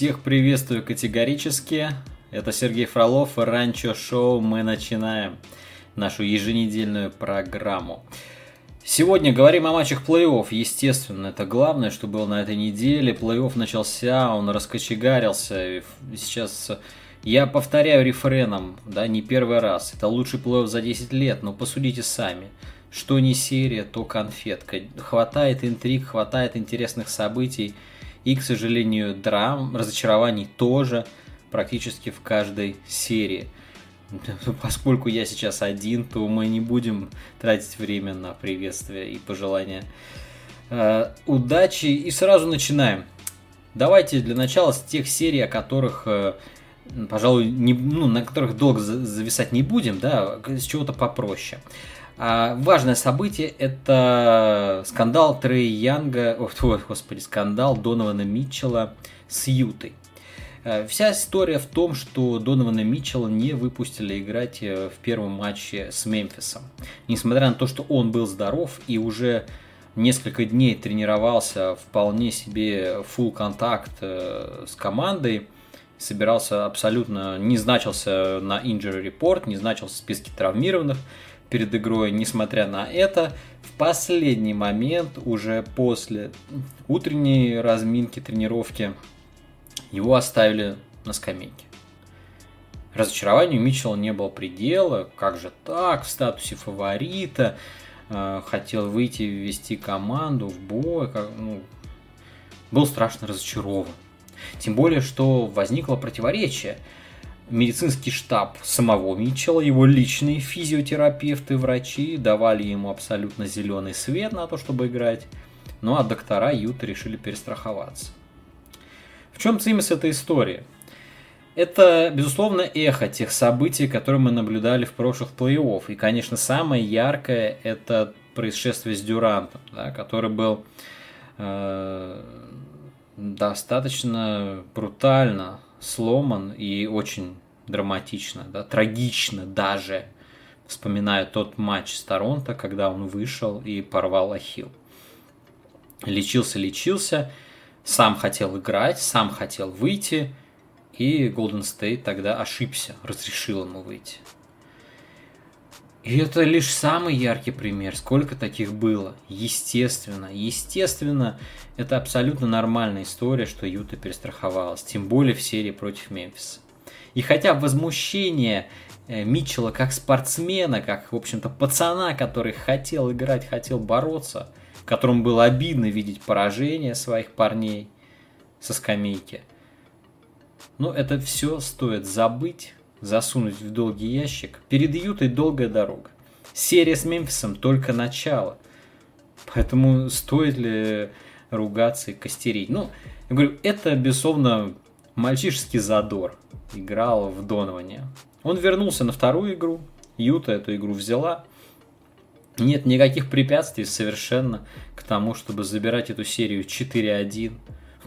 Всех приветствую категорически. Это Сергей Фролов Ранчо Шоу. Мы начинаем нашу еженедельную программу. Сегодня говорим о матчах плей-офф. Естественно, это главное, что было на этой неделе. Плей-офф начался, он раскочегарился. Сейчас я повторяю рефреном, да, не первый раз. Это лучший плей-офф за 10 лет, но посудите сами. Что не серия, то конфетка. Хватает интриг, хватает интересных событий. И, к сожалению, драм, разочарований тоже практически в каждой серии. Поскольку я сейчас один, то мы не будем тратить время на приветствия и пожелания э, удачи. И сразу начинаем. Давайте для начала с тех серий, о которых, э, пожалуй, не, ну, на которых долго зависать не будем, да, с чего-то попроще. А важное событие – это скандал Трей Янга, ой, господи, скандал Донована Митчелла с Ютой. Э, вся история в том, что Донована Митчелла не выпустили играть э, в первом матче с Мемфисом. Несмотря на то, что он был здоров и уже несколько дней тренировался вполне себе full контакт э, с командой, собирался абсолютно, не значился на injury report, не значился в списке травмированных, перед игрой, несмотря на это, в последний момент, уже после утренней разминки, тренировки, его оставили на скамейке. Разочарованию Митчелла не было предела. Как же так, в статусе фаворита. Э, хотел выйти и ввести команду в бой. Как, ну, был страшно разочарован. Тем более, что возникло противоречие медицинский штаб самого Митчелла, его личные физиотерапевты, врачи давали ему абсолютно зеленый свет на то, чтобы играть. Ну а доктора Юта решили перестраховаться. В чем цимис этой истории? Это, безусловно, эхо тех событий, которые мы наблюдали в прошлых плей-офф. И, конечно, самое яркое – это происшествие с Дюрантом, да, который был э, достаточно брутально сломан и очень драматично, да, трагично даже, вспоминаю тот матч с Торонто, когда он вышел и порвал ахилл. Лечился, лечился, сам хотел играть, сам хотел выйти, и Golden State тогда ошибся, разрешил ему выйти. И это лишь самый яркий пример. Сколько таких было? Естественно, естественно, это абсолютно нормальная история, что Юта перестраховалась. Тем более в серии против Мемфиса. И хотя возмущение э, Митчелла как спортсмена, как, в общем-то, пацана, который хотел играть, хотел бороться, которому было обидно видеть поражение своих парней со скамейки. Но это все стоит забыть, засунуть в долгий ящик. Перед Ютой долгая дорога. Серия с Мемфисом только начало. Поэтому стоит ли ругаться и костерить? Ну, я говорю, это, безусловно, мальчишеский задор играл в Доноване. Он вернулся на вторую игру. Юта эту игру взяла. Нет никаких препятствий совершенно к тому, чтобы забирать эту серию 4-1.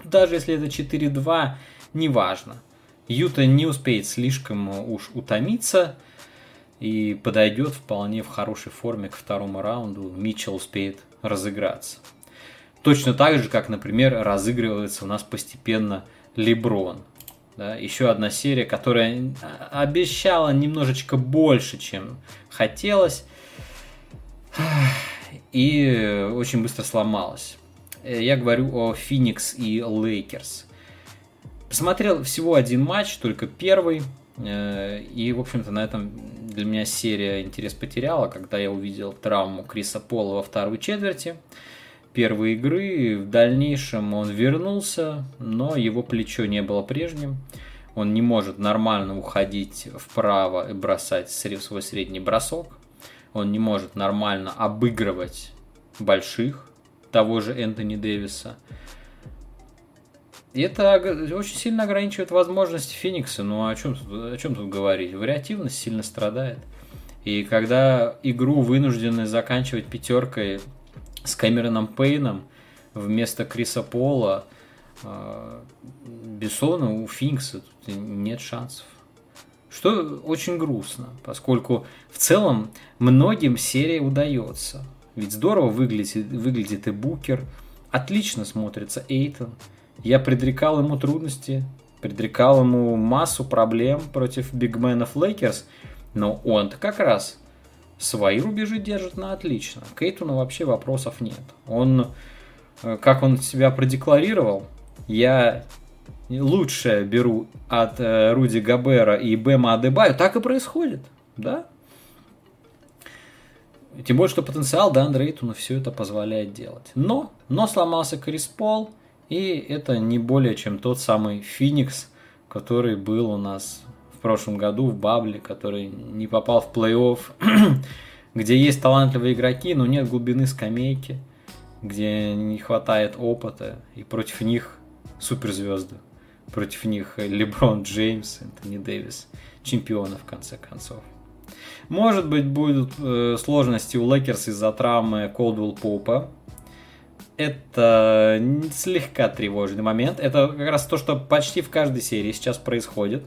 Даже если это 4-2, неважно. Юта не успеет слишком уж утомиться и подойдет вполне в хорошей форме к второму раунду. Митчелл успеет разыграться. Точно так же, как, например, разыгрывается у нас постепенно Леброн. Да, еще одна серия, которая обещала немножечко больше, чем хотелось. И очень быстро сломалась. Я говорю о Феникс и Лейкерс. Посмотрел всего один матч, только первый. Э, и, в общем-то, на этом для меня серия интерес потеряла, когда я увидел травму Криса Пола во второй четверти первой игры. В дальнейшем он вернулся, но его плечо не было прежним. Он не может нормально уходить вправо и бросать свой средний бросок. Он не может нормально обыгрывать больших, того же Энтони Дэвиса. И это очень сильно ограничивает возможности Феникса. Ну о чем, о чем тут говорить? Вариативность сильно страдает. И когда игру вынуждены заканчивать пятеркой с Кэмероном Пейном вместо Криса Пола, э, Бессона у Феникса тут нет шансов. Что очень грустно, поскольку в целом многим серия удается. Ведь здорово выглядит, выглядит и Букер, отлично смотрится Эйтон – я предрекал ему трудности предрекал ему массу проблем против бигменов Лейкерс, но он-то как раз свои рубежи держит на отлично. К Эйтону вообще вопросов нет. Он, э, как он себя продекларировал, я лучшее беру от э, Руди Габера и Бема Адебаю, так и происходит, да? Тем более, что потенциал да, Андрейтуна все это позволяет делать. Но, но сломался Крис Пол, и это не более чем тот самый Феникс, который был у нас в прошлом году в Бабле, который не попал в плей-офф, где есть талантливые игроки, но нет глубины скамейки, где не хватает опыта, и против них суперзвезды. Против них Леброн Джеймс, Энтони Дэвис, чемпионы в конце концов. Может быть, будут э, сложности у Лейкерс из-за травмы Колдвелл Попа. Это слегка тревожный момент. Это как раз то, что почти в каждой серии сейчас происходит.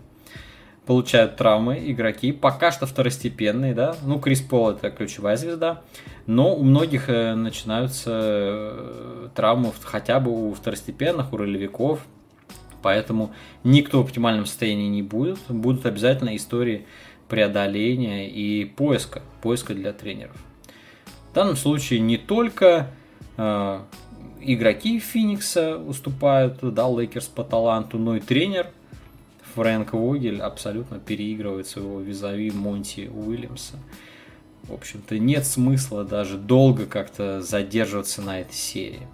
Получают травмы игроки, пока что второстепенные, да. Ну, Крис Пол это ключевая звезда. Но у многих э, начинаются э, травмы хотя бы у второстепенных, у ролевиков. Поэтому никто в оптимальном состоянии не будет. Будут обязательно истории преодоления и поиска, поиска для тренеров. В данном случае не только игроки Феникса уступают, да, Лейкерс по таланту, но и тренер Фрэнк Вогель абсолютно переигрывает своего визави Монти Уильямса. В общем-то, нет смысла даже долго как-то задерживаться на этой серии.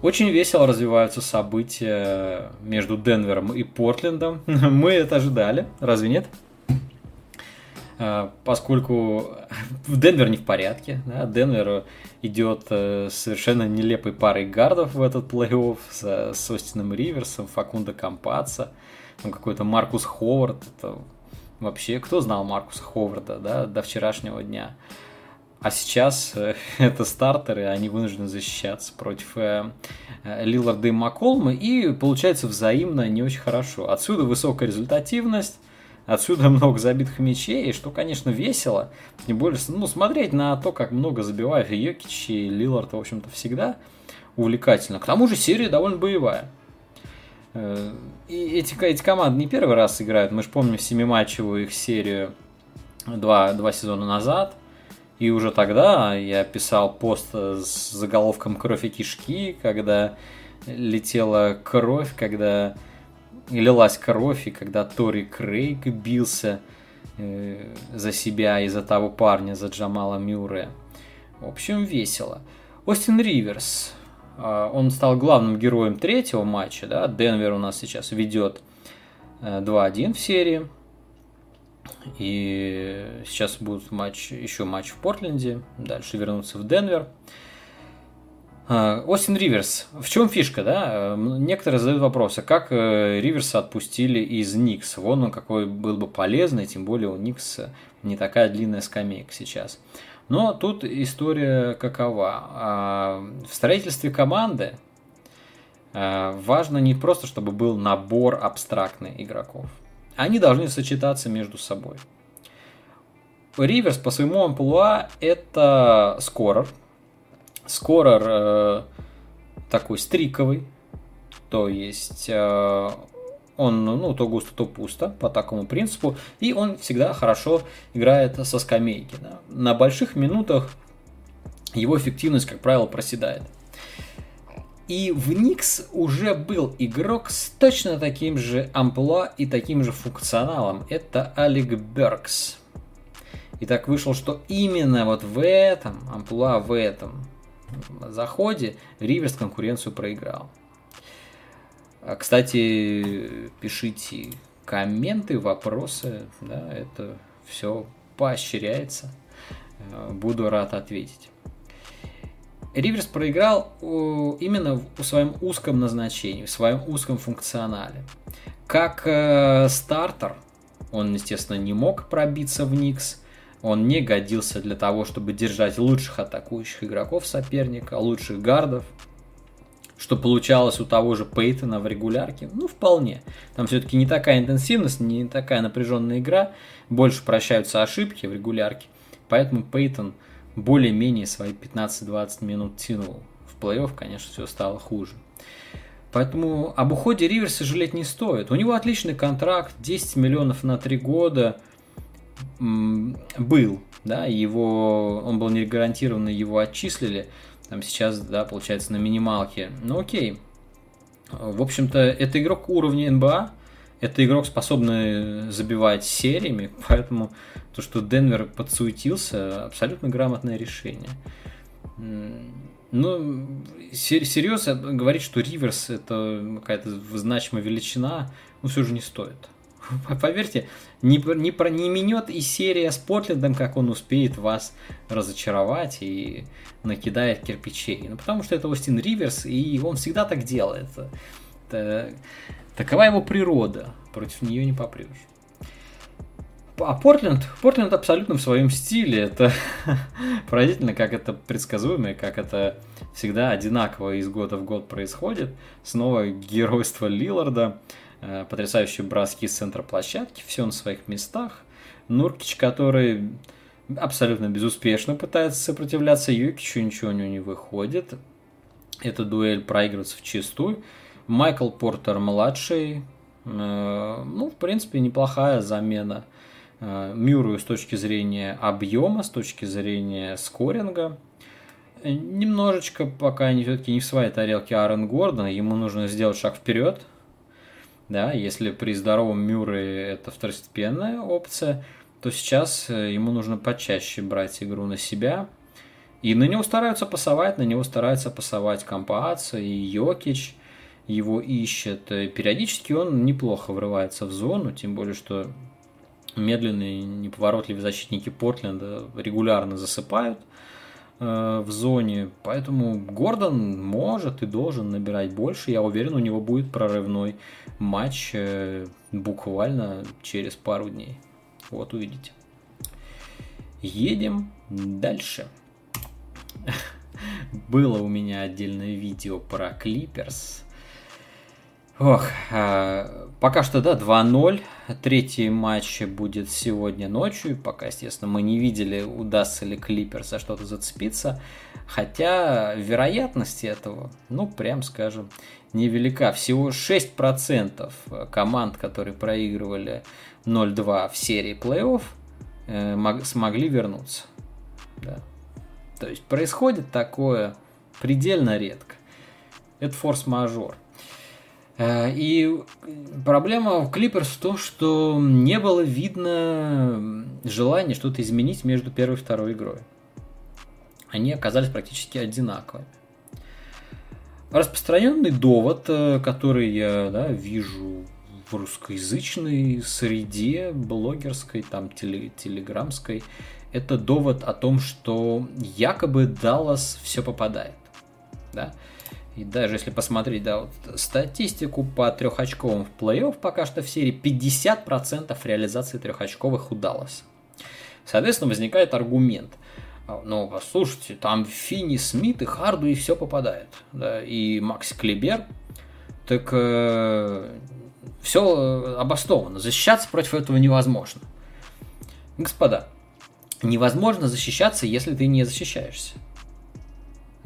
Очень весело развиваются события между Денвером и Портлендом. Мы это ожидали, разве нет? А, поскольку Денвер не в порядке, да? Денвер идет э, совершенно нелепой парой гардов в этот плей-офф с, с Остином Риверсом, Факунда Кампаца, там какой-то Маркус Ховард. Это вообще, кто знал Маркуса Ховарда да, до вчерашнего дня? А сейчас э, это стартеры, они вынуждены защищаться против э, Лиларда и Маколма, и получается взаимно не очень хорошо. Отсюда высокая результативность, отсюда много забитых мячей, что, конечно, весело. Тем более, ну, смотреть на то, как много забивают Йокич и Лилард, в общем-то, всегда увлекательно. К тому же серия довольно боевая. И эти, эти команды не первый раз играют. Мы же помним семиматчевую их серию два, два сезона назад – и уже тогда я писал пост с заголовком «Кровь и кишки», когда летела кровь, когда лилась кровь, и когда Тори Крейг бился э, за себя и за того парня, за Джамала Мюрре. В общем, весело. Остин Риверс, э, он стал главным героем третьего матча, да, Денвер у нас сейчас ведет э, 2-1 в серии. И сейчас будет матч, еще матч в Портленде, дальше вернуться в Денвер. А, Остин Риверс. В чем фишка, да? Некоторые задают вопросы, как э, Риверса отпустили из Никс. Вон он какой был бы полезный, тем более у Никс не такая длинная скамейка сейчас. Но тут история какова. А, в строительстве команды а, важно не просто, чтобы был набор абстрактных игроков они должны сочетаться между собой. Риверс по своему амплуа это скорер. Скорер э, такой стриковый, то есть э, он ну, то густо, то пусто по такому принципу, и он всегда хорошо играет со скамейки. Да. На больших минутах его эффективность, как правило, проседает. И в Никс уже был игрок с точно таким же амплуа и таким же функционалом. Это Алик Беркс. И так вышло, что именно вот в этом амплуа, в этом заходе Риверс конкуренцию проиграл. А, кстати, пишите комменты, вопросы, да, это все поощряется. Э, буду рад ответить. Риверс проиграл именно в своем узком назначении, в своем узком функционале. Как э, стартер, он, естественно, не мог пробиться в Никс, он не годился для того, чтобы держать лучших атакующих игроков соперника, лучших гардов, что получалось у того же Пейтона в регулярке, ну, вполне. Там все-таки не такая интенсивность, не такая напряженная игра, больше прощаются ошибки в регулярке, поэтому Пейтон – более-менее свои 15-20 минут тянул. В плей-офф, конечно, все стало хуже. Поэтому об уходе Риверса жалеть не стоит. У него отличный контракт, 10 миллионов на 3 года был, да, его, он был не гарантированный, его отчислили, там сейчас, да, получается на минималке. Ну окей. В общем-то, это игрок уровня НБА, это игрок, способный забивать сериями, поэтому то, что Денвер подсуетился, абсолютно грамотное решение. Ну, серьезно говорить, что Риверс это какая-то значимая величина, ну, все же не стоит. Поверьте, не, не, про, не минет и серия с Портлендом, как он успеет вас разочаровать и накидает кирпичей. Ну, потому что это Остин Риверс, и он всегда так делает. Это, такова его природа, против нее не попрешь. А Портленд, Портленд абсолютно в своем стиле. Это поразительно, как это предсказуемо, как это всегда одинаково из года в год происходит. Снова геройство Лиларда, потрясающие броски с центра площадки, все на своих местах. Нуркич, который абсолютно безуспешно пытается сопротивляться Юкичу, ничего у него не выходит. Эта дуэль проигрывается в чистую. Майкл Портер младший, э, ну, в принципе, неплохая замена – Э, Мюррею с точки зрения объема, с точки зрения скоринга. Э, немножечко пока не, все-таки не в своей тарелке Аарон Гордон, ему нужно сделать шаг вперед. Да, если при здоровом Мюрре это второстепенная опция, то сейчас э, ему нужно почаще брать игру на себя. И на него стараются пасовать, на него стараются пасовать Компааца и Йокич его ищет. Периодически он неплохо врывается в зону, тем более, что медленные, неповоротливые защитники Портленда регулярно засыпают э, в зоне, поэтому Гордон может и должен набирать больше. Я уверен, у него будет прорывной матч э, буквально через пару дней. Вот увидите. Едем дальше. Было у меня отдельное видео про Клиперс. Ох, а, пока что, да, 2-0. Третий матч будет сегодня ночью. Пока, естественно, мы не видели, удастся ли Клиперса что-то зацепиться. Хотя вероятность этого, ну, прям скажем, невелика. Всего 6% команд, которые проигрывали 0-2 в серии плей-офф, э, смогли вернуться. Да. То есть происходит такое предельно редко. Это форс-мажор. Э, и проблема в Клиперс в том, что не было видно желания что-то изменить между первой и второй игрой. Они оказались практически одинаковыми. Распространенный довод, э, который я да, вижу в русскоязычной среде, блогерской, там, теле, телеграмской, это довод о том, что якобы Даллас все попадает. Да? И даже если посмотреть да, вот, статистику по трехочковым в плей-офф, пока что в серии 50% реализации трехочковых удалось. Соответственно, возникает аргумент. А, ну, послушайте, там Финни Смит и Харду и все попадает. Да, и Макс Клибер. Так э, все обосновано. Защищаться против этого невозможно. Господа, невозможно защищаться, если ты не защищаешься.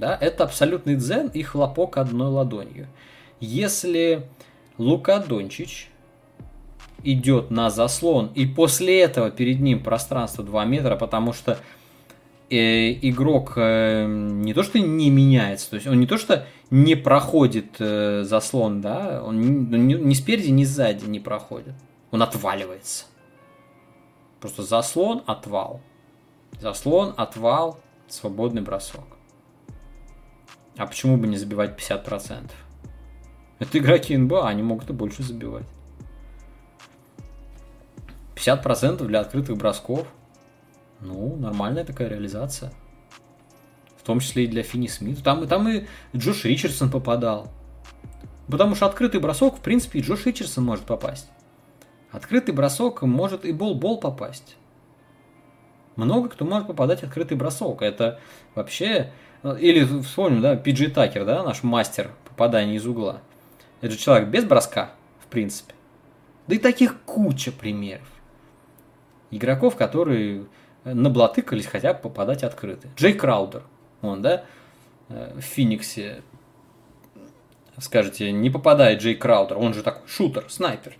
Да? Это абсолютный дзен и хлопок одной ладонью. Если Лука Дончич идет на заслон, и после этого перед ним пространство 2 метра, потому что э, игрок э, не то что не меняется, то есть он не то что не проходит э, заслон, да, он ни, ни, ни спереди, ни сзади не проходит, он отваливается. Просто заслон, отвал. Заслон, отвал, свободный бросок. А почему бы не забивать 50%? Это игроки НБА, они могут и больше забивать. 50% для открытых бросков. Ну, нормальная такая реализация. В том числе и для Фини Смита. Там, там и Джош Ричардсон попадал. Потому что открытый бросок, в принципе, и Джош Ричардсон может попасть. Открытый бросок может и Бол-Бол попасть. Много кто может попадать открытый бросок. Это вообще или вспомним, да, Пиджи Такер, да, наш мастер попадания из угла. Это же человек без броска, в принципе. Да и таких куча примеров. Игроков, которые наблатыкались хотя бы попадать открыто. Джей Краудер, он, да, э, в Фениксе скажете, не попадает Джей Краудер, он же такой шутер, снайпер.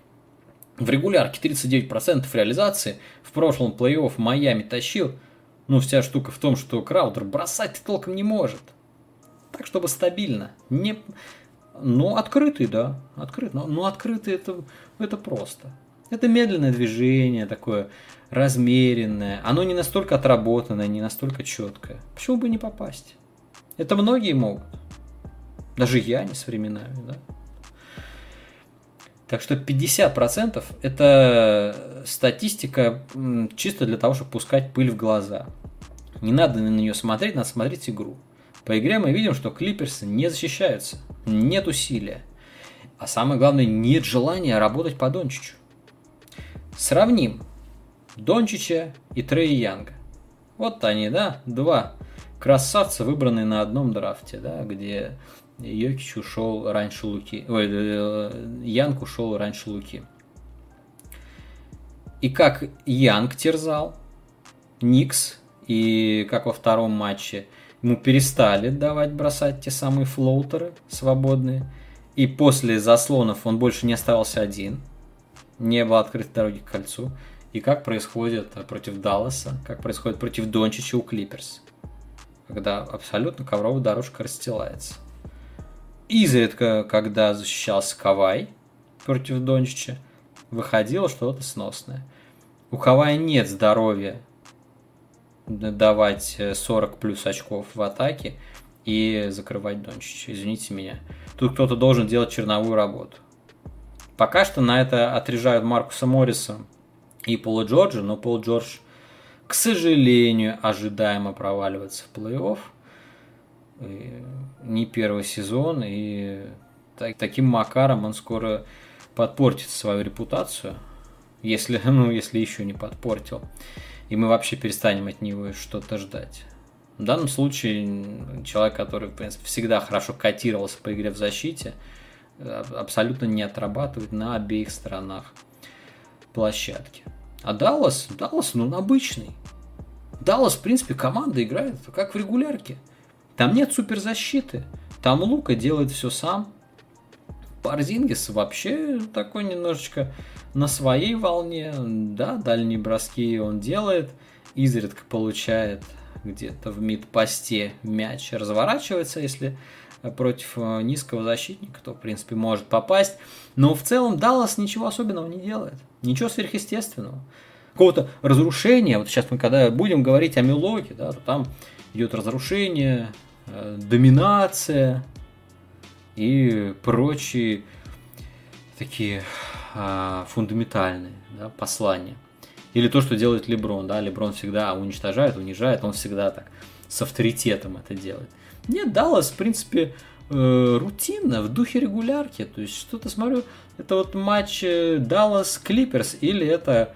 В регулярке 39% реализации, в прошлом плей-офф Майами тащил. Ну, вся штука в том, что Краудер бросать толком не может. Так, чтобы стабильно. Не... Ну, открытый, да, открытый. Но, но открытый это, это просто. Это медленное движение, такое размеренное. Оно не настолько отработанное, не настолько четкое. Почему бы не попасть? Это многие могут. Даже я не с временами, да. Так что 50% это статистика чисто для того, чтобы пускать пыль в глаза. Не надо на нее смотреть, надо смотреть игру. По игре мы видим, что клиперсы не защищаются, нет усилия. А самое главное, нет желания работать по Дончичу. Сравним Дончича и Трей Янга. Вот они, да, два красавца, выбранные на одном драфте, да, где Йокич ушел раньше Луки. Ой, э, Янг ушел раньше Луки. И как Янг терзал Никс, и как во втором матче ему перестали давать бросать те самые флоутеры свободные. И после заслонов он больше не оставался один. Не было открытой дороги к кольцу. И как происходит против Далласа, как происходит против Дончича у Клиперс. Когда абсолютно ковровая дорожка расстилается изредка, когда защищался Кавай против Дончича, выходило что-то сносное. У Кавая нет здоровья давать 40 плюс очков в атаке и закрывать Дончича. Извините меня. Тут кто-то должен делать черновую работу. Пока что на это отрежают Маркуса Морриса и Пола Джорджа, но Пол Джордж, к сожалению, ожидаемо проваливается в плей-офф не первый сезон, и так, таким макаром он скоро подпортит свою репутацию, если, ну, если еще не подпортил. И мы вообще перестанем от него что-то ждать. В данном случае человек, который, в принципе, всегда хорошо котировался по игре в защите, абсолютно не отрабатывает на обеих сторонах площадки. А Даллас, Даллас, ну, обычный. Даллас, в принципе, команда играет как в регулярке – там нет суперзащиты. Там Лука делает все сам. Парзингис вообще такой немножечко на своей волне. Да, дальние броски он делает. Изредка получает где-то в мид-посте мяч. Разворачивается, если против э, низкого защитника, то, в принципе, может попасть. Но в целом Даллас ничего особенного не делает. Ничего сверхъестественного. Какого-то разрушения. Вот сейчас мы когда будем говорить о Милоке, да, то там идет разрушение, э, доминация и прочие такие э, фундаментальные да, послания. Или то, что делает Леброн. Да? Леброн всегда уничтожает, унижает, он всегда так с авторитетом это делает. Нет, Даллас, в принципе, э, рутинно, в духе регулярки. То есть, что-то смотрю, это вот матч Даллас Клиперс или это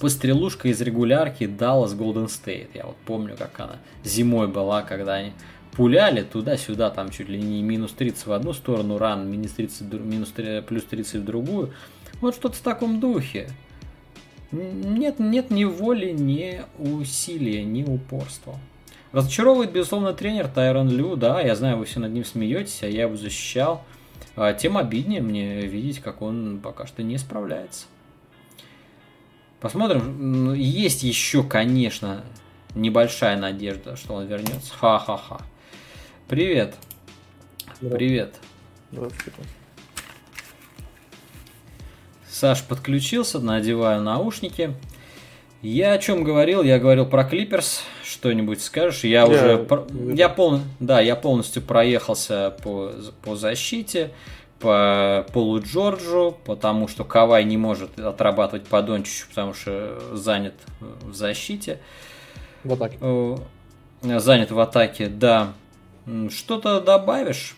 пострелушка из регулярки Dallas Golden State. Я вот помню, как она зимой была, когда они пуляли туда-сюда, там чуть ли не минус 30 в одну сторону, ран минус 30, минус 3, плюс 30 в другую. Вот что-то в таком духе. Нет, нет ни воли, ни усилия, ни упорства. Разочаровывает, безусловно, тренер Тайрон Лю, да, я знаю, вы все над ним смеетесь, а я его защищал. А тем обиднее мне видеть, как он пока что не справляется. Посмотрим. Есть еще, конечно, небольшая надежда, что он вернется. Ха-ха-ха. Привет. Привет. Здравствуйте. Саш подключился, надеваю наушники. Я о чем говорил? Я говорил про Клиперс. Что-нибудь скажешь? Я, я уже, я пол, да, я полностью проехался по по защите по Полу Джорджу, потому что Кавай не может отрабатывать по Дончичу, потому что занят в защите. В атаке. Занят в атаке, да. Что-то добавишь?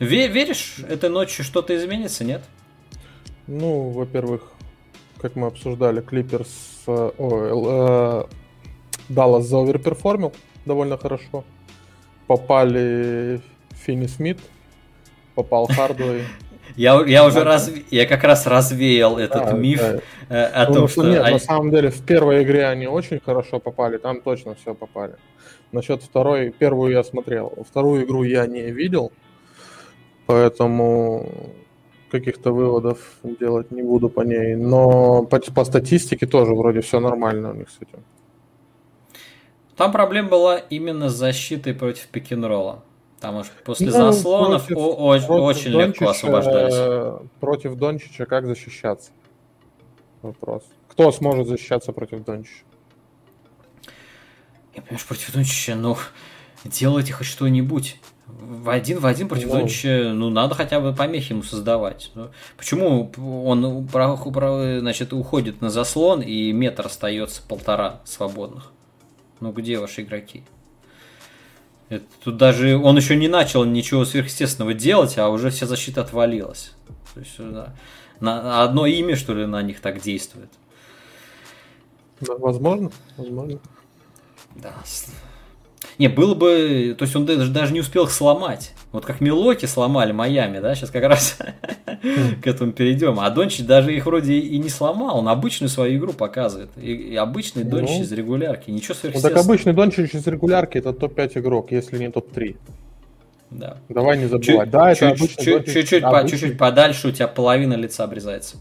Веришь, этой ночью что-то изменится, нет? Ну, во-первых, как мы обсуждали, Клиперс, э, о, э, Даллас заоверперформил довольно хорошо. Попали Финни Смит, попал Хардвей. Я, я уже раз, я как раз развеял этот да, миф да. Э, о том, что... Нет, они... на самом деле в первой игре они очень хорошо попали, там точно все попали. Насчет второй, первую я смотрел, вторую игру я не видел. поэтому каких-то выводов делать не буду по ней. Но по, по статистике тоже вроде все нормально у них с этим. Там проблема была именно с защитой против пикинролла. Потому что после ну, заслонов против, о- о- против очень Дончича, легко освобождались. Против Дончича как защищаться? Вопрос. Кто сможет защищаться против Дончича? Я понимаю, против Дончича, ну, делайте хоть что-нибудь. В один в один против ну, Дончича, ну, надо хотя бы помехи ему создавать. Ну, почему он значит, уходит на заслон и метр остается полтора свободных? Ну, где ваши игроки? Это, тут даже он еще не начал ничего сверхъестественного делать, а уже вся защита отвалилась. То есть, да, на одно имя, что ли, на них так действует. Возможно, возможно. Да. Не, было бы... То есть он даже, даже не успел их сломать. Вот как Милоки сломали Майами, да, сейчас как раз к этому перейдем. А Дончич даже их вроде и не сломал, он обычную свою игру показывает. И, и обычный ну, Дончич из регулярки, ничего сверхъестественного. Ну так обычный Дончич из регулярки это топ-5 игрок, если не топ-3. Да. Давай не забывать. Чуть, да, это чуть, чуть, чуть, чуть, по, чуть-чуть подальше у тебя половина лица обрезается.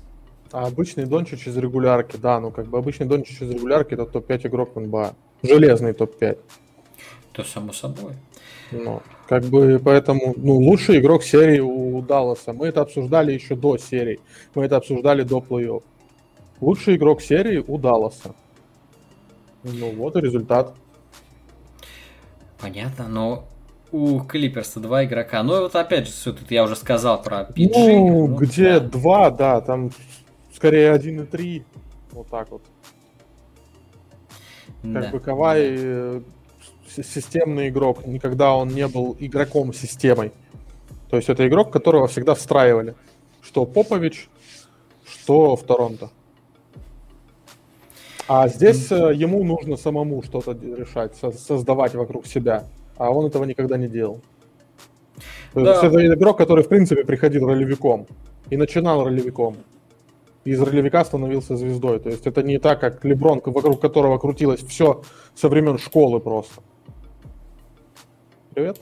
А обычный Дончич из регулярки, да, ну как бы обычный Дончич из регулярки это топ-5 игрок в НБА. Железный топ-5. То само собой. Ну, как бы поэтому, ну, лучший игрок серии у Далласа. Мы это обсуждали еще до серии. Мы это обсуждали до плей-офф. Лучший игрок серии у Далласа. Ну вот и результат. Понятно, но у Клиперса два игрока. Ну вот опять же, все тут я уже сказал про PG. Ну, ну где да. два, да, там скорее один и три. Вот так вот. Как да, бы Кавай да э, системный игрок, никогда он не был игроком системой. То есть это игрок, которого всегда встраивали. Что Попович, что в Торонто. А здесь э, ему нужно самому что-то решать, создавать вокруг себя. А он этого никогда не делал. То да. есть это игрок, который, в принципе, приходил ролевиком. И начинал ролевиком. И из ролевика становился звездой. То есть это не так, как Леброн, вокруг которого крутилось все со времен школы просто. Привет.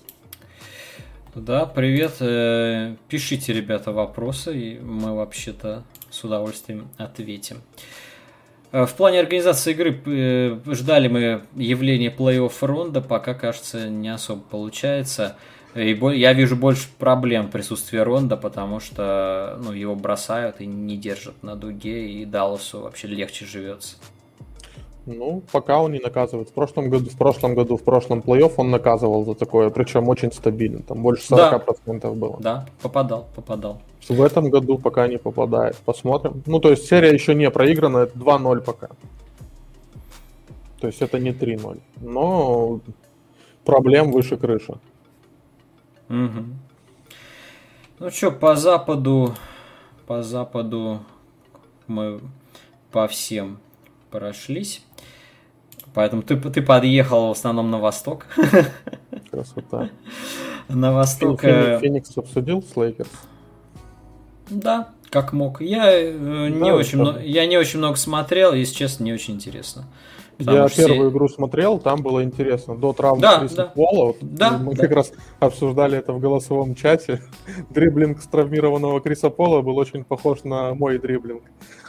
Да, привет. Э, пишите, ребята, вопросы, и мы вообще-то с удовольствием ответим. Э, в плане организации игры э, ждали мы явления плей-офф ронда, пока, кажется, не особо получается. И я вижу больше проблем в присутствии Ронда, потому что ну, его бросают и не держат на дуге, и Далласу вообще легче живется. Ну, пока он не наказывает. В прошлом году, в прошлом году, в прошлом плей-офф он наказывал за такое, причем очень стабильно. Там больше 40% да. было. Да, попадал, попадал. В этом году пока не попадает. Посмотрим. Ну, то есть серия еще не проиграна, это 2-0 пока. То есть это не 3-0. Но проблем выше крыши. Угу. Ну что, по западу, по западу мы по всем прошлись. Поэтому ты, ты подъехал в основном на восток. Красота. На восток. Феникс обсудил с Лейкерс? Да, как мог. Я, э, не очень много, я не очень много смотрел, если честно, не очень интересно. Я первую игру смотрел, там было интересно. До травмы да, Криса да. Пола. Вот да, мы да. как раз обсуждали это в голосовом чате. Дриблинг с травмированного Криса Пола был очень похож на мой дриблинг.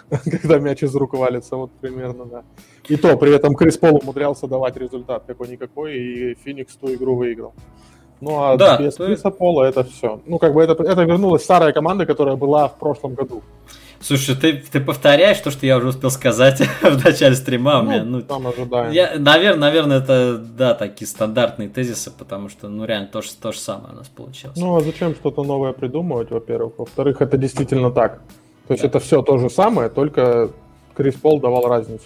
когда мяч из рук валится, вот примерно, да. И то, при этом Крис Пол умудрялся давать результат какой-никакой, и Феникс ту игру выиграл. Ну, а да, без то... Криса Пола это все. Ну, как бы это, это вернулась старая команда, которая была в прошлом году. Слушай, ты, ты повторяешь то, что я уже успел сказать в начале стрима. Ну, меня, ну, там ожидаем. Я, наверное, наверное, это, да, такие стандартные тезисы, потому что, ну, реально, то, то же самое у нас получилось. Ну, а зачем что-то новое придумывать, во-первых? Во-вторых, это действительно так. То есть это все то же самое, только Крис Пол давал разницу.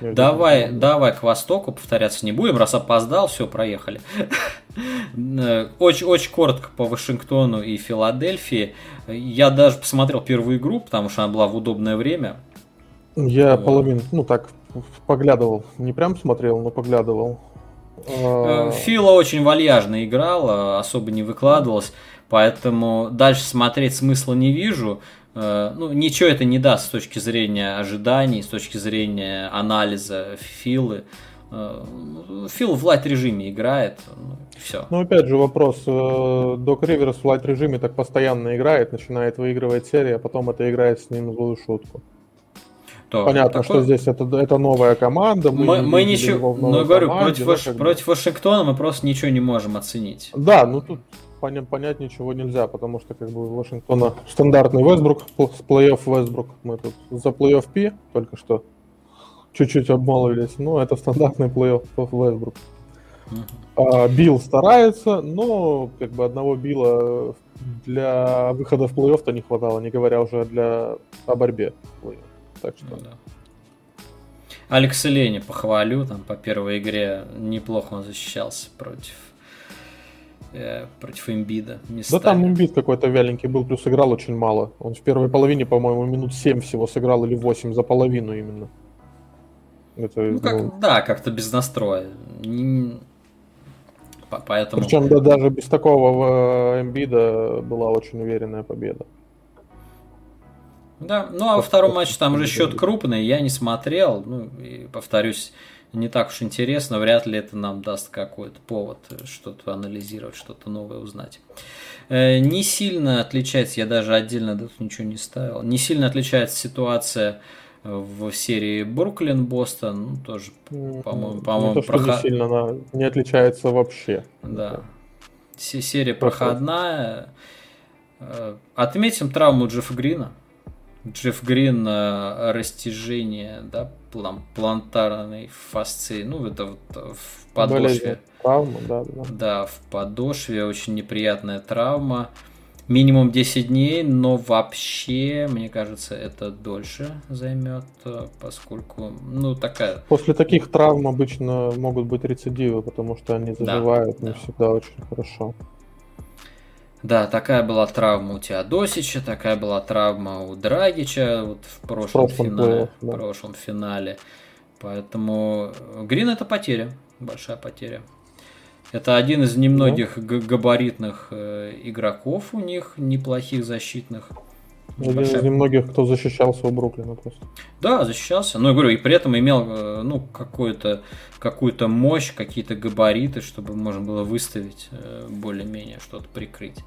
Давай, давай к востоку повторяться не будем, раз опоздал, все, проехали. Очень, очень коротко по Вашингтону и Филадельфии. Я даже посмотрел первую игру, потому что она была в удобное время. Я вот. половину, ну так, поглядывал. Не прям смотрел, но поглядывал. Э, Фила очень вальяжно играл, особо не выкладывалась, поэтому дальше смотреть смысла не вижу. Э, ну, ничего это не даст с точки зрения ожиданий, с точки зрения анализа филы. Э, Фил в лайт режиме играет, ну, все. Ну, опять же, вопрос. Э, Док Риверс в лайт режиме так постоянно играет, начинает выигрывать серии, а потом это играет с ним злую шутку. То, Понятно, такой... что здесь это, это новая команда. Мы, мы, мы ничего. Но говорю, команде, против, Ваш... да, против Вашингтона мы просто ничего не можем оценить. Да, ну тут понять, понять ничего нельзя, потому что как бы у Вашингтона стандартный Вестбрук, плей-офф Вестбрук. Мы тут за плей-офф Пи только что чуть-чуть обмолвились. Но это стандартный плей-офф Вестбрук. А, Билл старается, но как бы одного Билла для выхода в плей-офф-то не хватало, не говоря уже для о борьбе. Так что... Ну, да. Алекс Лени похвалю, там по первой игре неплохо он защищался против э, против Эмбида. Да там Эмбид какой-то вяленький был, плюс играл очень мало. Он в первой половине, по-моему, минут 7 всего сыграл, или 8 за половину именно. Это, ну, как, ну... да, как-то без настроя. Поэтому... Причем да, даже без такого э, Эмбида была очень уверенная победа. Да, ну а во втором матче там же счет крупный, я не смотрел, ну и повторюсь, не так уж интересно, вряд ли это нам даст какой-то повод что-то анализировать, что-то новое узнать. Э, не сильно отличается, я даже отдельно тут ничего не ставил, не сильно отличается ситуация в серии Бруклин Бостон, ну, тоже, по-моему, по-моему, не, то, проход... не сильно она не отличается вообще. Да. Серия проходная. Э, отметим травму Джеффа Грина. Джефф Грин э, растяжение, да, план, плантарной фасции, ну, это вот в подошве. Травма, да, да. Да, в подошве очень неприятная травма. Минимум 10 дней, но вообще, мне кажется, это дольше займет, поскольку, ну, такая... После таких травм обычно могут быть рецидивы, потому что они заживают да, не да. всегда очень хорошо. Да, такая была травма у Теодосича, такая была травма у Драгича вот в прошлом, в финале. да. В прошлом финале. Поэтому Грин это потеря, большая потеря. Это один из немногих да. габаритных э, игроков у них, неплохих защитных. Один из немногих, кто защищался у Бруклина просто. Да, защищался. Но я говорю, и при этом имел э, ну, какую-то какую-то мощь, какие-то габариты, чтобы можно было выставить э, более-менее что-то прикрыть.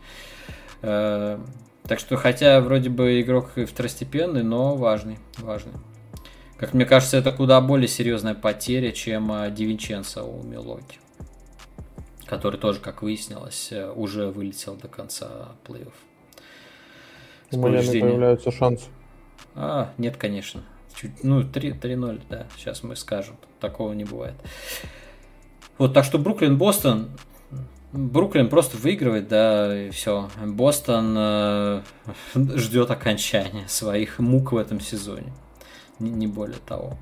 Э, так что, хотя вроде бы игрок второстепенный, но важный, важный. Как мне кажется, это куда более серьезная потеря, чем Дивинченцо у Милоки. Который тоже, как выяснилось, уже вылетел до конца плей-офф. У Майами появляются шансы. А, нет, конечно. Чуть, ну, 3-0, да, сейчас мы скажем. Такого не бывает. Вот, так что Бруклин-Бостон, Бруклин просто выигрывает, да, и все. Бостон э, ждет окончания своих мук в этом сезоне. Не, не более того.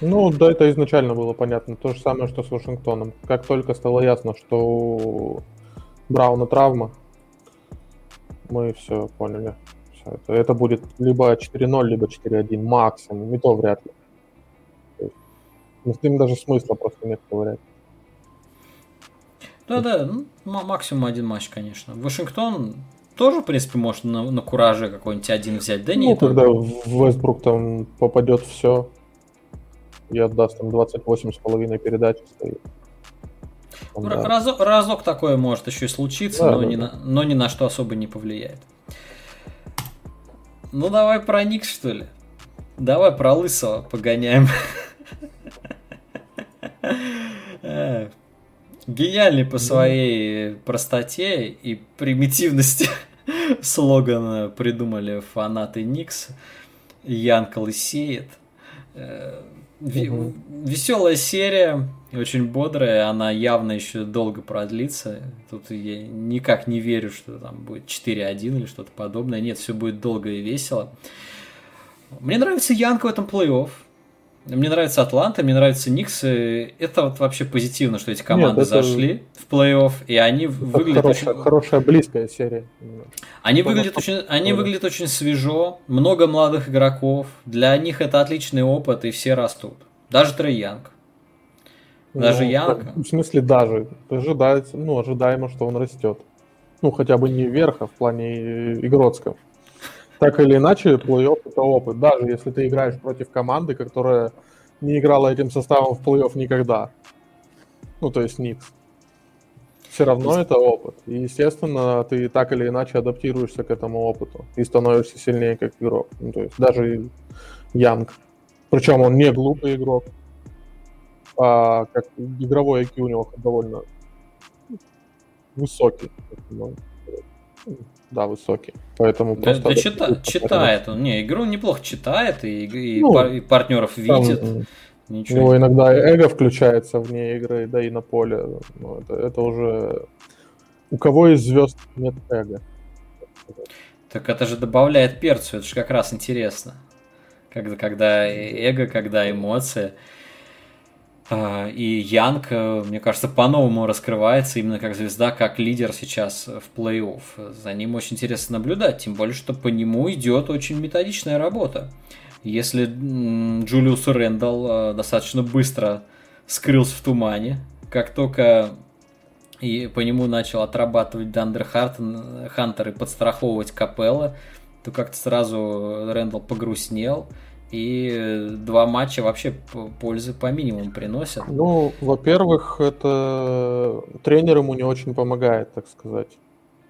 Ну, да, это изначально было понятно. То же самое, что с Вашингтоном. Как только стало ясно, что у Брауна травма, мы все поняли. Все, это, это будет либо 4-0, либо 4-1 максимум, и то вряд ли. Ну, с ним даже смысла просто нет ковырять. Да, да, ну, максимум один матч, конечно. Вашингтон тоже, в принципе, может на, на кураже какой-нибудь один взять, да нет? Ну, когда в Вестбрук там попадет все и отдаст там 28,5 передач стоит. Ну, да. разок, разок такое может еще и случиться, да, но, да, ни да. На, но ни на что особо не повлияет. Ну давай про Никс, что ли? Давай про Лысого погоняем. Гениальный по своей простоте и примитивности слоган придумали фанаты Никс. Янкл и сеет. Э, веселая серия, очень бодрая, она явно еще долго продлится. Тут я никак не верю, что там будет 4-1 или что-то подобное. Нет, все будет долго и весело. Мне нравится Янка в этом плей-офф. Мне нравится Атланта, мне нравится Никс. Это вот вообще позитивно, что эти команды Нет, это... зашли в плей-офф, и они это выглядят хорошая, очень... хорошая близкая серия. Они выглядят очень, они выглядят очень свежо, много молодых игроков. Для них это отличный опыт, и все растут. Даже Трей Янг. Даже ну, Янг. В смысле даже. Ожидается, ну, ожидаемо, что он растет. Ну, хотя бы не вверх, а в плане игротском. Так или иначе, плей-офф это опыт. Даже если ты играешь против команды, которая не играла этим составом в плей-офф никогда. Ну, то есть Никс. Все равно есть... это опыт. И, естественно, ты так или иначе адаптируешься к этому опыту и становишься сильнее как игрок. Ну, то есть даже Янг. Причем он не глупый игрок, а как игровой IQ у него довольно высокий. Да, высокий. Поэтому да, да чита, читает он. Не, игру неплохо читает и, и, ну, пар, и партнеров видит. Там, Ничего. У него иногда эго включается вне игры, да и на поле. Ну, это, это уже... У кого из звезд нет эго? Так это же добавляет перцу, это же как раз интересно. Когда, когда эго, когда эмоции. А, и Янг, э, мне кажется, по-новому раскрывается именно как звезда, как лидер сейчас в плей-офф. За ним очень интересно наблюдать, тем более, что по нему идет очень методичная работа. Если Джулиус Рэндалл э, достаточно быстро скрылся в тумане, как только и по нему начал отрабатывать Дандер Хантер и подстраховывать Капелла, то как-то сразу Рэндалл погрустнел. И два матча вообще пользы по минимуму приносят. Ну, во-первых, это тренер ему не очень помогает, так сказать.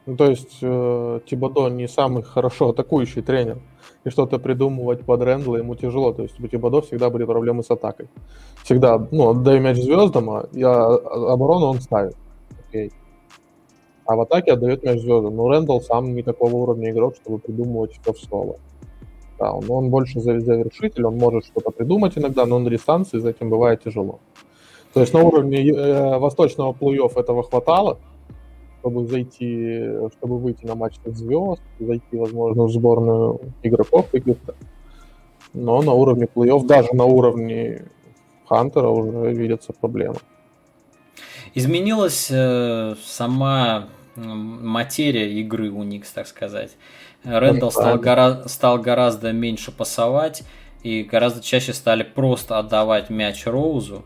Ну, то есть э, Тибадо не самый хорошо атакующий тренер и что-то придумывать под Рэндла ему тяжело. То есть у Тибадо всегда были проблемы с атакой. Всегда, ну, отдай мяч звездам, а я, оборону он ставит. Окей. А в атаке отдает мяч звездам. Но Рэндалл сам не такого уровня игрок, чтобы придумывать все в соло. Он, он больше завершитель, он может что-то придумать иногда, но на дистанции за этим бывает тяжело. То есть на уровне э, восточного плей-офф этого хватало, чтобы зайти, чтобы выйти на матч звезд, зайти, возможно, в сборную игроков каких-то. Но на уровне плей-офф, даже на уровне Хантера уже видятся проблемы. Изменилась э, сама материя игры у Никс, так сказать. Рэндалл стал, гора- стал гораздо меньше пасовать и гораздо чаще стали просто отдавать мяч Роузу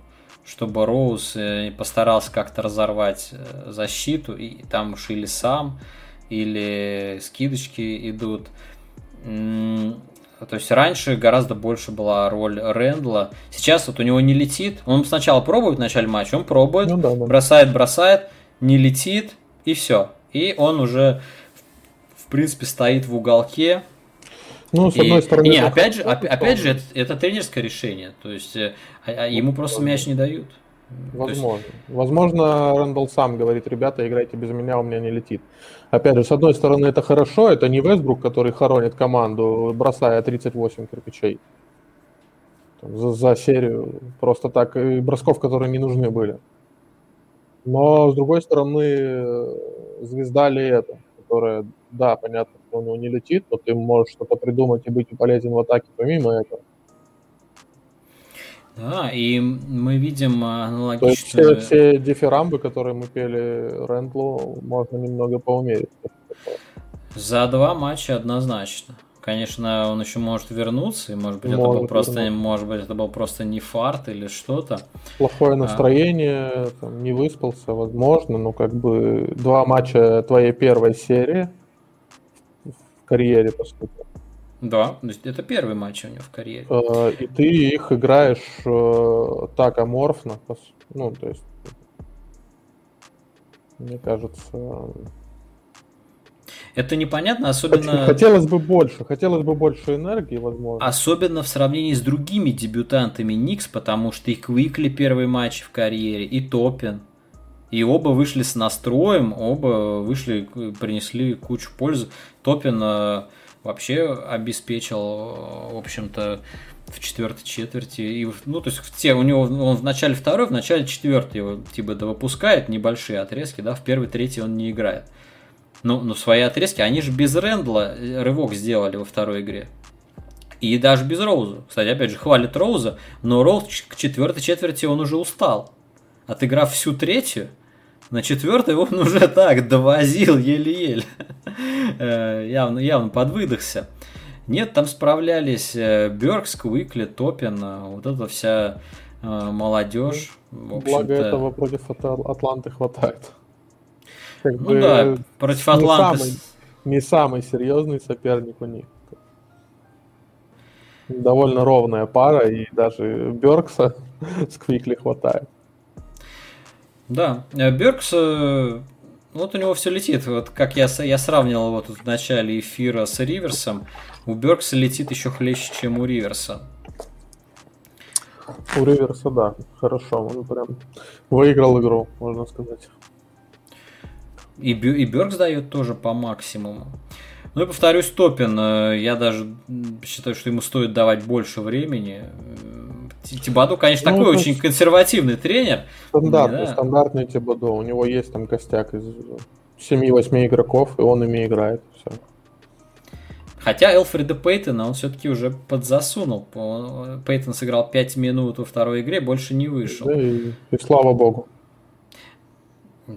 чтобы Роуз э, постарался как-то разорвать э, защиту, и там уж или сам, или скидочки идут. То есть раньше гораздо больше была роль Рэндла. Сейчас вот у него не летит. Он сначала пробует в начале матча, он пробует, ну, да, да. бросает, бросает, не летит, и все. И он уже, принципе, стоит в уголке, ну, с одной и, стороны... Не, опять же, опять, опять же, это, это тренерское решение. То есть э, а, а ему просто мяч не дают. Возможно. Есть... Возможно, Рэндалл сам говорит, ребята, играйте без меня, у меня не летит. Опять же, с одной стороны, это хорошо, это не Вестбрук, который хоронит команду, бросая 38 кирпичей за, за серию, просто так, и бросков, которые не нужны были. Но, с другой стороны, э, звезда ли это, которая, да, понятно, что у него не летит, но ты можешь что-то придумать и быть полезен в атаке помимо этого. Да, и мы видим аналогичную... То есть все, все дифирамбы, которые мы пели Рэндлу, можно немного поумерить. За два матча однозначно. Конечно, он еще может вернуться, и может быть может, это был просто, вернуться. может быть это был просто не фарт или что-то. Плохое а. настроение, а... там, не выспался, возможно, но как бы два матча твоей первой серии в карьере, по сути. Да, то есть это первый матч у него в карьере. Э, и ты их играешь э, так аморфно, ну, то есть, мне кажется... Это непонятно, особенно... Хотелось бы больше, хотелось бы больше энергии, возможно. Особенно в сравнении с другими дебютантами Никс, потому что и Квикли первый матч в карьере, и Топин. И оба вышли с настроем, оба вышли, принесли кучу пользы. Топин э, вообще обеспечил, в общем-то, в четвертой четверти. И, ну, то есть, в те, у него он в начале второй, в начале четвертой его типа да выпускает небольшие отрезки, да, в первой, третьей он не играет. Ну, ну, свои отрезки, они же без Рэндла рывок сделали во второй игре. И даже без Роуза. Кстати, опять же, хвалит Роуза, но Роуз к четвертой четверти он уже устал. Отыграв всю третью, на четвертой он уже так довозил еле-еле. Э, явно, явно подвыдохся. Нет, там справлялись э, Бёркс, Квикли, Топин, э, вот эта вся молодежь. Благо этого против Атланты хватает. Как ну бы да, против Атланты. Не самый, не самый серьезный соперник у них. Довольно ровная пара, и даже Беркса с Квикли хватает. Да, э, Беркс, вот у него все летит. Вот как я, я сравнивал его тут в начале эфира с Риверсом, у Беркса летит еще хлеще, чем у Риверса. У Риверса, да, хорошо. Он прям выиграл игру, можно сказать. И, Бю, и Бёркс дает тоже по максимуму. Ну и повторюсь, Топин, э, я даже считаю, что ему стоит давать больше времени. Тибаду, конечно, ну, такой очень консервативный тренер. Стандартный, да. стандартный Тибаду. У него есть там костяк из 7-8 игроков, и он ими играет. Все. Хотя Элфреда Пейтона он все-таки уже подзасунул. Пейтон сыграл 5 минут во второй игре, больше не вышел. Да, и, и слава богу.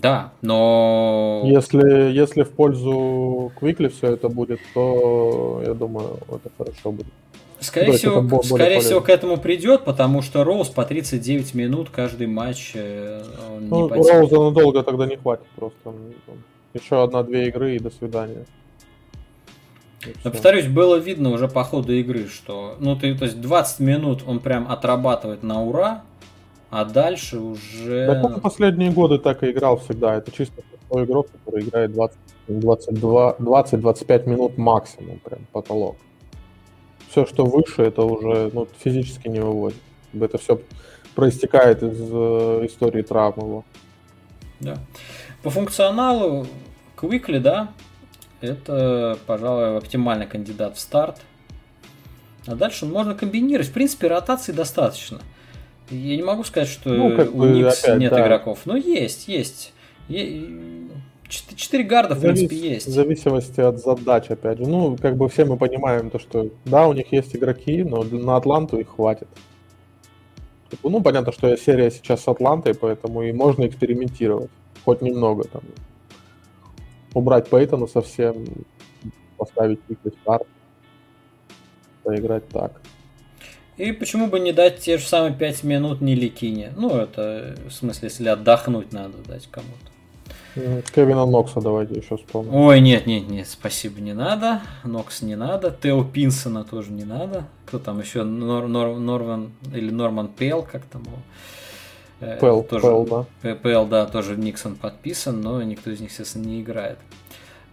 Да, но... Если, если в пользу Квикли все это будет, то я думаю, это хорошо будет. Скорее, то всего, это скорее всего, к этому придет, потому что Роуз по 39 минут каждый матч э, он ну, не Роуза надолго тогда не хватит просто. Еще одна-две игры и до свидания. Но, повторюсь, было видно уже по ходу игры, что, ну, ты, то есть 20 минут он прям отрабатывает на ура, а дальше уже... Да, он последние годы так и играл всегда. Это чисто такой игрок, который играет 20-25 минут максимум, прям потолок. Все, что выше, это уже ну, физически не выводит. Это все проистекает из э, истории травм его. Да. По функционалу Quickly, да, это, пожалуй, оптимальный кандидат в старт. А дальше можно комбинировать. В принципе, ротации достаточно. Я не могу сказать, что ну, как у Никс опять, нет да. игроков. Но есть, есть. Четыре гарда, в Завис, принципе, есть. В зависимости от задач, опять же. Ну, как бы все мы понимаем то, что да, у них есть игроки, но на Атланту их хватит. Ну, понятно, что серия сейчас с Атлантой, поэтому и можно экспериментировать. Хоть немного там убрать Пейтона совсем, поставить Никлас Старт, поиграть так. И почему бы не дать те же самые 5 минут не Ликине? Ну, это, в смысле, если отдохнуть надо дать кому-то. Кевина Нокса давайте еще вспомним. Ой, нет, нет, нет, спасибо, не надо. Нокс не надо. Тео Пинсона тоже не надо. Кто там еще? Нор, Нор, Норван или Норман Пел, как там его? Э, Пэл, тоже, Пэл, да. Пэл, да, тоже Никсон подписан, но никто из них, естественно, не играет.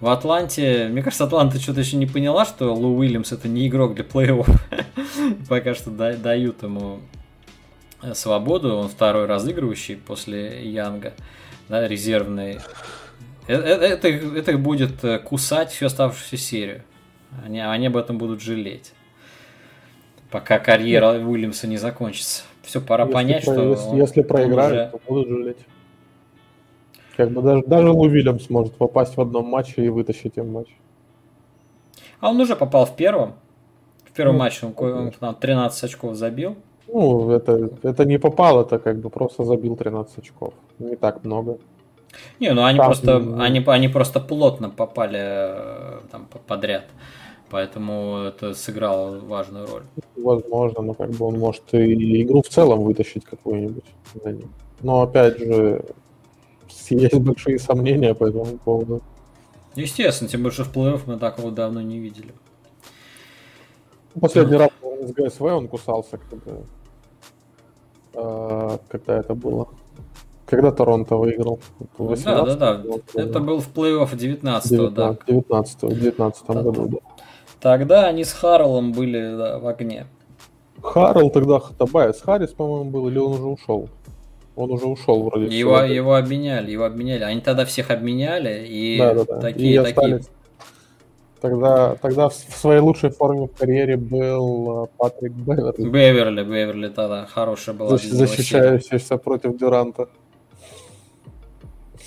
В Атланте, мне кажется, Атланта что-то еще не поняла, что Лу Уильямс это не игрок для плей-офф. Пока что дают ему э, свободу, он второй разыгрывающий после Янга, да, резервный. Э, это, это будет кусать всю оставшуюся серию. Они, они об этом будут жалеть. Пока карьера Уильямса не закончится все, пора если понять, про, что... Если, если проиграют, уже... то будут жалеть. Как бы даже, даже Лу Вильямс может попасть в одном матче и вытащить им матч. А он уже попал в первом. В первом ну, матче он, он там 13 очков забил. Ну, это, это не попал, это как бы просто забил 13 очков. Не так много. Не, ну они там, просто, ну, они, они просто плотно попали э, там подряд. Поэтому это сыграло важную роль. Возможно, но как бы он может и игру в целом вытащить какую-нибудь. Но опять же, есть большие сомнения по этому поводу. Естественно, тем больше в плей-офф мы такого давно не видели. Последний раз с ГСВ он кусался, когда, э, когда это было. Когда Торонто выиграл? Да, да, да. Это был в плей-офф 19-го, да. 19 в 19 году, да. Тогда они с Харреллом были да, в огне. Харрелл тогда, а Тобайас Харрис, по-моему, был, или он уже ушел? Он уже ушел вроде. Его, всего. его обменяли, его обменяли. Они тогда всех обменяли, и да, да, да. такие, и такие. Тогда, тогда в своей лучшей форме в карьере был э, Патрик Беверли. Беверли, Беверли тогда хорошая была. Защищающийся против Дюранта.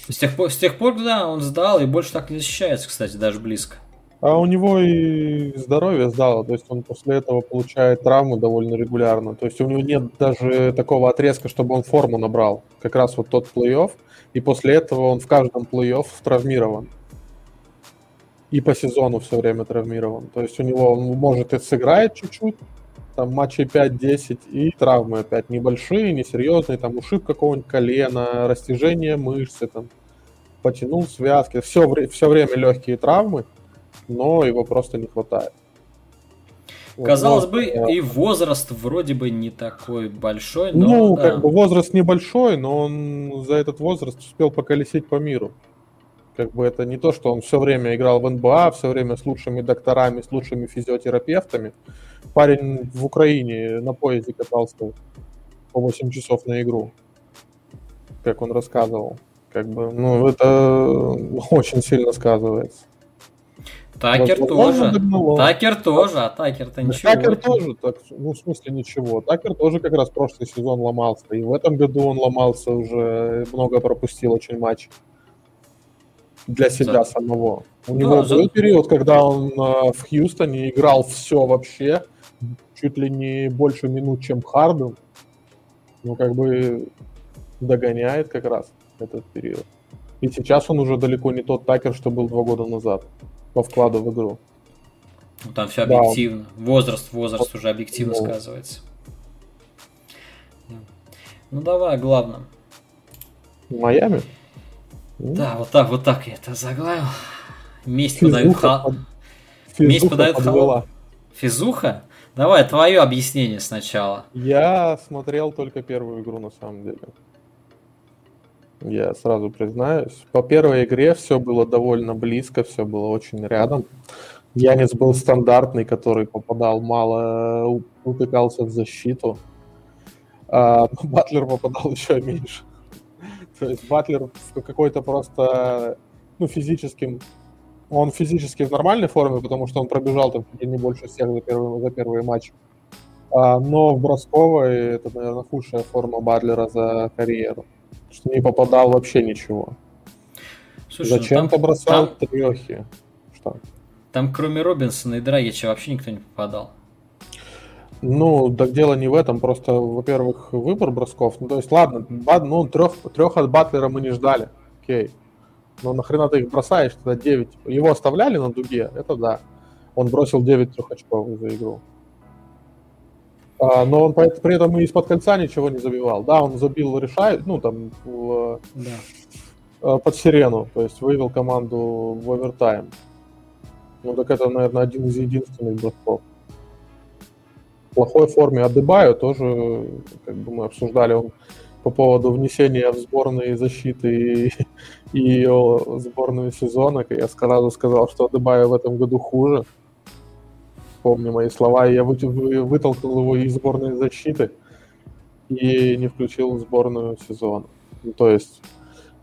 С тех, пор, с тех пор, да, он сдал и больше так не защищается, кстати, даже близко. А у него и здоровье сдало, то есть он после этого получает травму довольно регулярно. То есть у него нет даже такого отрезка, чтобы он форму набрал. Как раз вот тот плей-офф. И после этого он в каждом плей-офф травмирован. И по сезону все время травмирован. То есть у него он может и сыграет чуть-чуть, там матчей 5-10, и травмы опять небольшие, несерьезные, там ушиб какого-нибудь колена, растяжение мышцы, там, потянул связки. Все, все время легкие травмы но его просто не хватает. Казалось вот, бы, да. и возраст вроде бы не такой большой, но... Ну, да. как бы возраст небольшой, но он за этот возраст успел поколесить по миру. Как бы это не то, что он все время играл в НБА, все время с лучшими докторами, с лучшими физиотерапевтами. Парень в Украине на поезде катался по 8 часов на игру, как он рассказывал. Как бы, ну, это очень сильно сказывается. Такер вот, тоже. Такер тоже, а Такер-то ничего. Такер тоже, так, ну, в смысле ничего. Такер тоже как раз прошлый сезон ломался. И в этом году он ломался уже, много пропустил очень матч для себя да. самого. У да, него за... был период, когда он э, в Хьюстоне играл все вообще, чуть ли не больше минут, чем Харден. Ну, как бы догоняет как раз этот период. И сейчас он уже далеко не тот Такер, что был два года назад по вкладу в игру. Ну, там все объективно. Да. Возраст, возраст вот. уже объективно ну. сказывается. Ну давай, главное. Майами? Да, вот так, вот так я это заглавил. Месть подают хал. Месть подают хал. Физуха? Давай, твое объяснение сначала. Я смотрел только первую игру на самом деле. Я сразу признаюсь. По первой игре все было довольно близко, все было очень рядом. Янис был стандартный, который попадал мало, утыкался в защиту. А Батлер попадал еще меньше. То есть Батлер какой-то просто, ну, физическим... Он физически в нормальной форме, потому что он пробежал там не больше всех за первый, за первый матч. А, но в бросковой это, наверное, худшая форма Батлера за карьеру. Что не попадал вообще ничего. Слушай, Зачем-то ну, бросал там, трехи. Что? Там кроме Робинсона и Драгича вообще никто не попадал. Ну, так дело не в этом, просто, во-первых, выбор бросков. Ну, то есть, ладно, бад, ну, трех, трех от Батлера мы не ждали, окей. Но нахрена ты их бросаешь, тогда 9. Его оставляли на дуге, это да. Он бросил 9 трехочковых за игру. А, но он при этом и из-под кольца ничего не забивал. Да, он забил решает, ну, там, в, да. Э, под сирену, то есть вывел команду в овертайм. Ну, так это, наверное, один из единственных бросков плохой форме Адебаю тоже, как бы мы обсуждали, он по поводу внесения в сборные защиты и, и сборную сезона. Я сразу сказал, что Адебаю в этом году хуже. Помню мои слова, я вы, вытолкнул его из сборной защиты и не включил в сборную сезона. Ну, то есть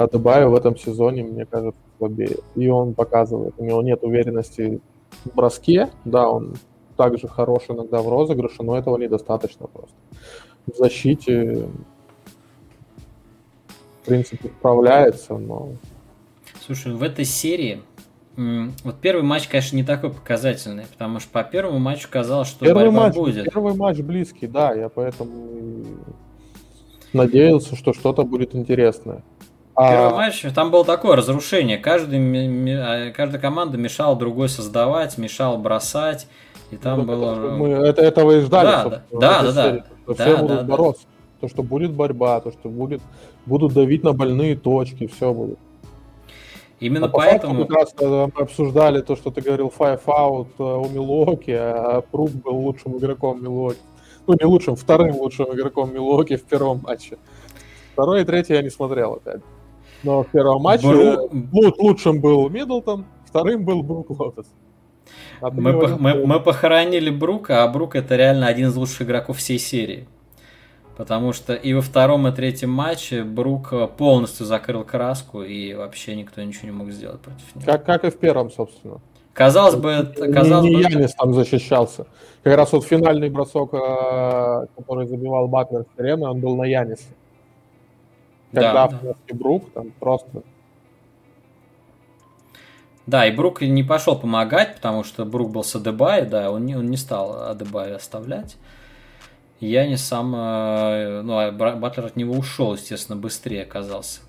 Адебаю в этом сезоне, мне кажется, слабее. И он показывает, у него нет уверенности в броске, да, он также хорош иногда в розыгрыше, но этого недостаточно просто. В защите, в принципе, справляется, но... Слушай, в этой серии вот первый матч, конечно, не такой показательный, потому что по первому матчу казалось, что первый борьба матч, будет. Первый матч близкий, да, я поэтому надеялся, что что-то будет интересное. Первый а... матч, там было такое разрушение. Каждый, а, каждая команда мешала другой создавать, мешала бросать. И там ну, было... Мы это, этого и ждали. Да, да, да, да, да. Да, все да, будут да, бороться. То, что будет борьба, то, что будет, будут давить на больные точки, все будет. Именно а поэтому... Как раз э, мы обсуждали то, что ты говорил, Five Out э, у Милоки, а Прук был лучшим игроком Милоки. Ну, не лучшим, вторым лучшим игроком Милоки в первом матче. Второй и третий я не смотрел опять. Но в первом матче Бру... лучшим был Миддлтон, вторым был Брук Лотес. Мы, по, мы, мы похоронили Брука, а Брук это реально один из лучших игроков всей серии. Потому что и во втором и третьем матче Брук полностью закрыл краску, и вообще никто ничего не мог сделать против него. Как, как и в первом, собственно. Казалось бы, казалось не, не бы... Янис там защищался. Как раз вот финальный бросок, э, который забивал Батлер в арены, он был на Янисе. Когда да, да. Брук там просто да, и Брук не пошел помогать, потому что Брук был с Адебай, да, он не, он не стал Адебай оставлять. Я не сам, э, ну, а Батлер от него ушел, естественно, быстрее оказался.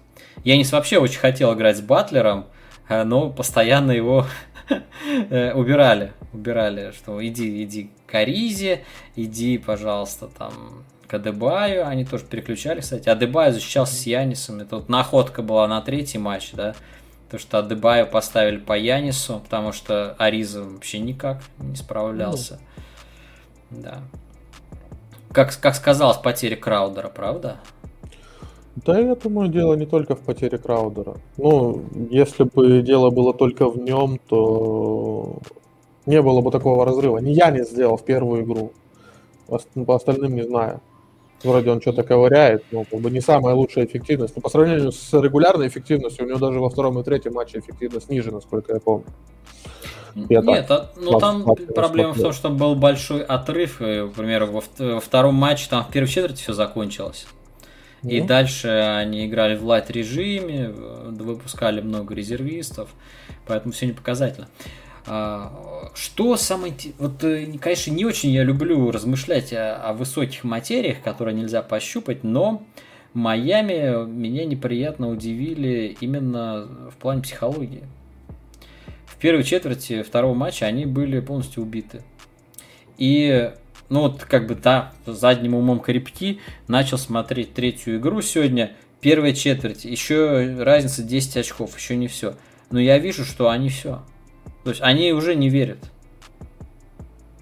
Янис вообще очень хотел играть с Батлером, э, но постоянно его э, убирали. Убирали, что иди, иди к Аризе, иди, пожалуйста, там, к Адебаю. Они тоже переключали, кстати. Адебаю защищался с Янисом. Это вот находка была на третий матч, да. То, что Адебаю поставили по Янису, потому что Ариза вообще никак не справлялся. Да. Как, как сказалось, потеря Краудера, правда? Да, я думаю, дело не только в потере Краудера. Ну, если бы дело было только в нем, то не было бы такого разрыва. Не я не сделал в первую игру. По остальным не знаю. Вроде он что-то ковыряет, но как бы не самая лучшая эффективность. Но по сравнению с регулярной эффективностью, у него даже во втором и третьем матче эффективность ниже, насколько я помню. Я Нет, так, а, ну там проблема в том, что был большой отрыв. К примеру, во, во втором матче там в первой четверти все закончилось. И mm дальше они играли в лайт режиме, выпускали много резервистов, поэтому все не показательно. А, что самое... Вот, э, конечно, не очень я люблю размышлять о, о высоких материях, которые нельзя пощупать, но Майами меня неприятно удивили именно в плане психологии. Первой четверти второго матча они были полностью убиты. И, ну вот, как бы, да, задним умом крепки, начал смотреть третью игру сегодня, первая четверть, еще разница 10 очков, еще не все. Но я вижу, что они все. То есть они уже не верят.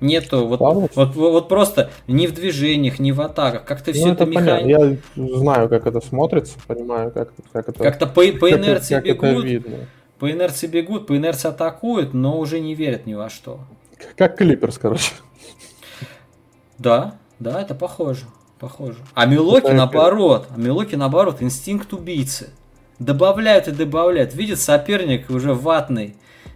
Нету вот, вот, вот, вот просто ни в движениях, ни в атаках. Как-то ну, все это, это механично. Я знаю, как это смотрится, понимаю, как, как это. Как-то по, по инерции как, бегут. Это видно. По инерции бегут, по инерции атакуют, но уже не верят ни во что. Как Клиперс, короче. Да, да, это похоже. Похоже. А Милоки наоборот. А Милоки наоборот, инстинкт убийцы. Добавляют и добавляют. Видит соперник уже ватный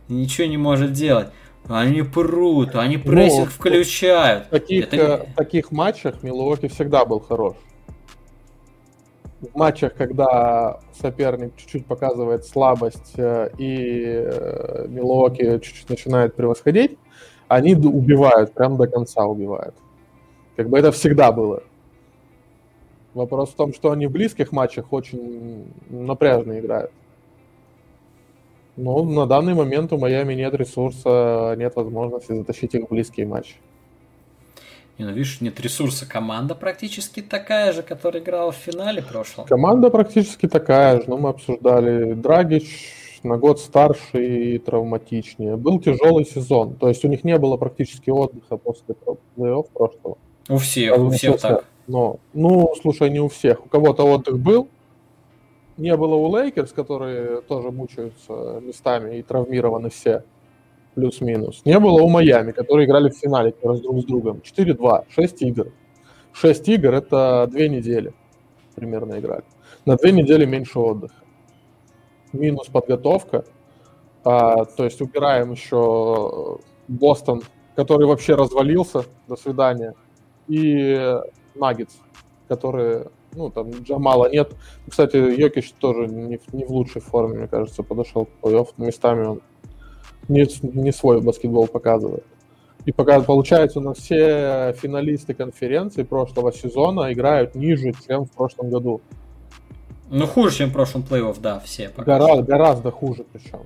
ничего не может делать. Они прут, они прессинг ну, включают. В таких, Это... Э, таких матчах Милуоки всегда был хорош. В матчах, когда соперник чуть-чуть показывает слабость э, и э, Милуоки чуть-чуть начинает превосходить, они убивают, прям до конца убивают. Как бы это всегда было. Вопрос в том, что они в близких матчах очень напряжно играют. Ну, на данный момент у Майами нет ресурса, нет возможности затащить их в близкий матч. Не, ну видишь, нет ресурса. Команда практически такая же, которая играла в финале прошлого. Команда практически такая же. Ну, мы обсуждали Драгич на год старше и травматичнее. Был тяжелый сезон. То есть у них не было практически отдыха после плей-офф прошлого. У всех, у всех так. Но, ну, слушай, не у всех. У кого-то отдых был, не было у Лейкерс, которые тоже мучаются местами и травмированы все, плюс-минус. Не было у Майами, которые играли в финале раз друг с другом. 4-2, 6 игр. 6 игр – это 2 недели примерно играли. На 2 недели меньше отдыха. Минус подготовка. А, то есть убираем еще Бостон, который вообще развалился. До свидания. И Наггетс, которые ну, там Джамала нет. Кстати, Йокич тоже не, не в лучшей форме, мне кажется, подошел к плей-офф. Местами он не, не свой баскетбол показывает. И пока получается, у нас все финалисты конференции прошлого сезона играют ниже, чем в прошлом году. Ну, хуже, чем в прошлом плей-офф, да, все. Гора, гораздо хуже причем.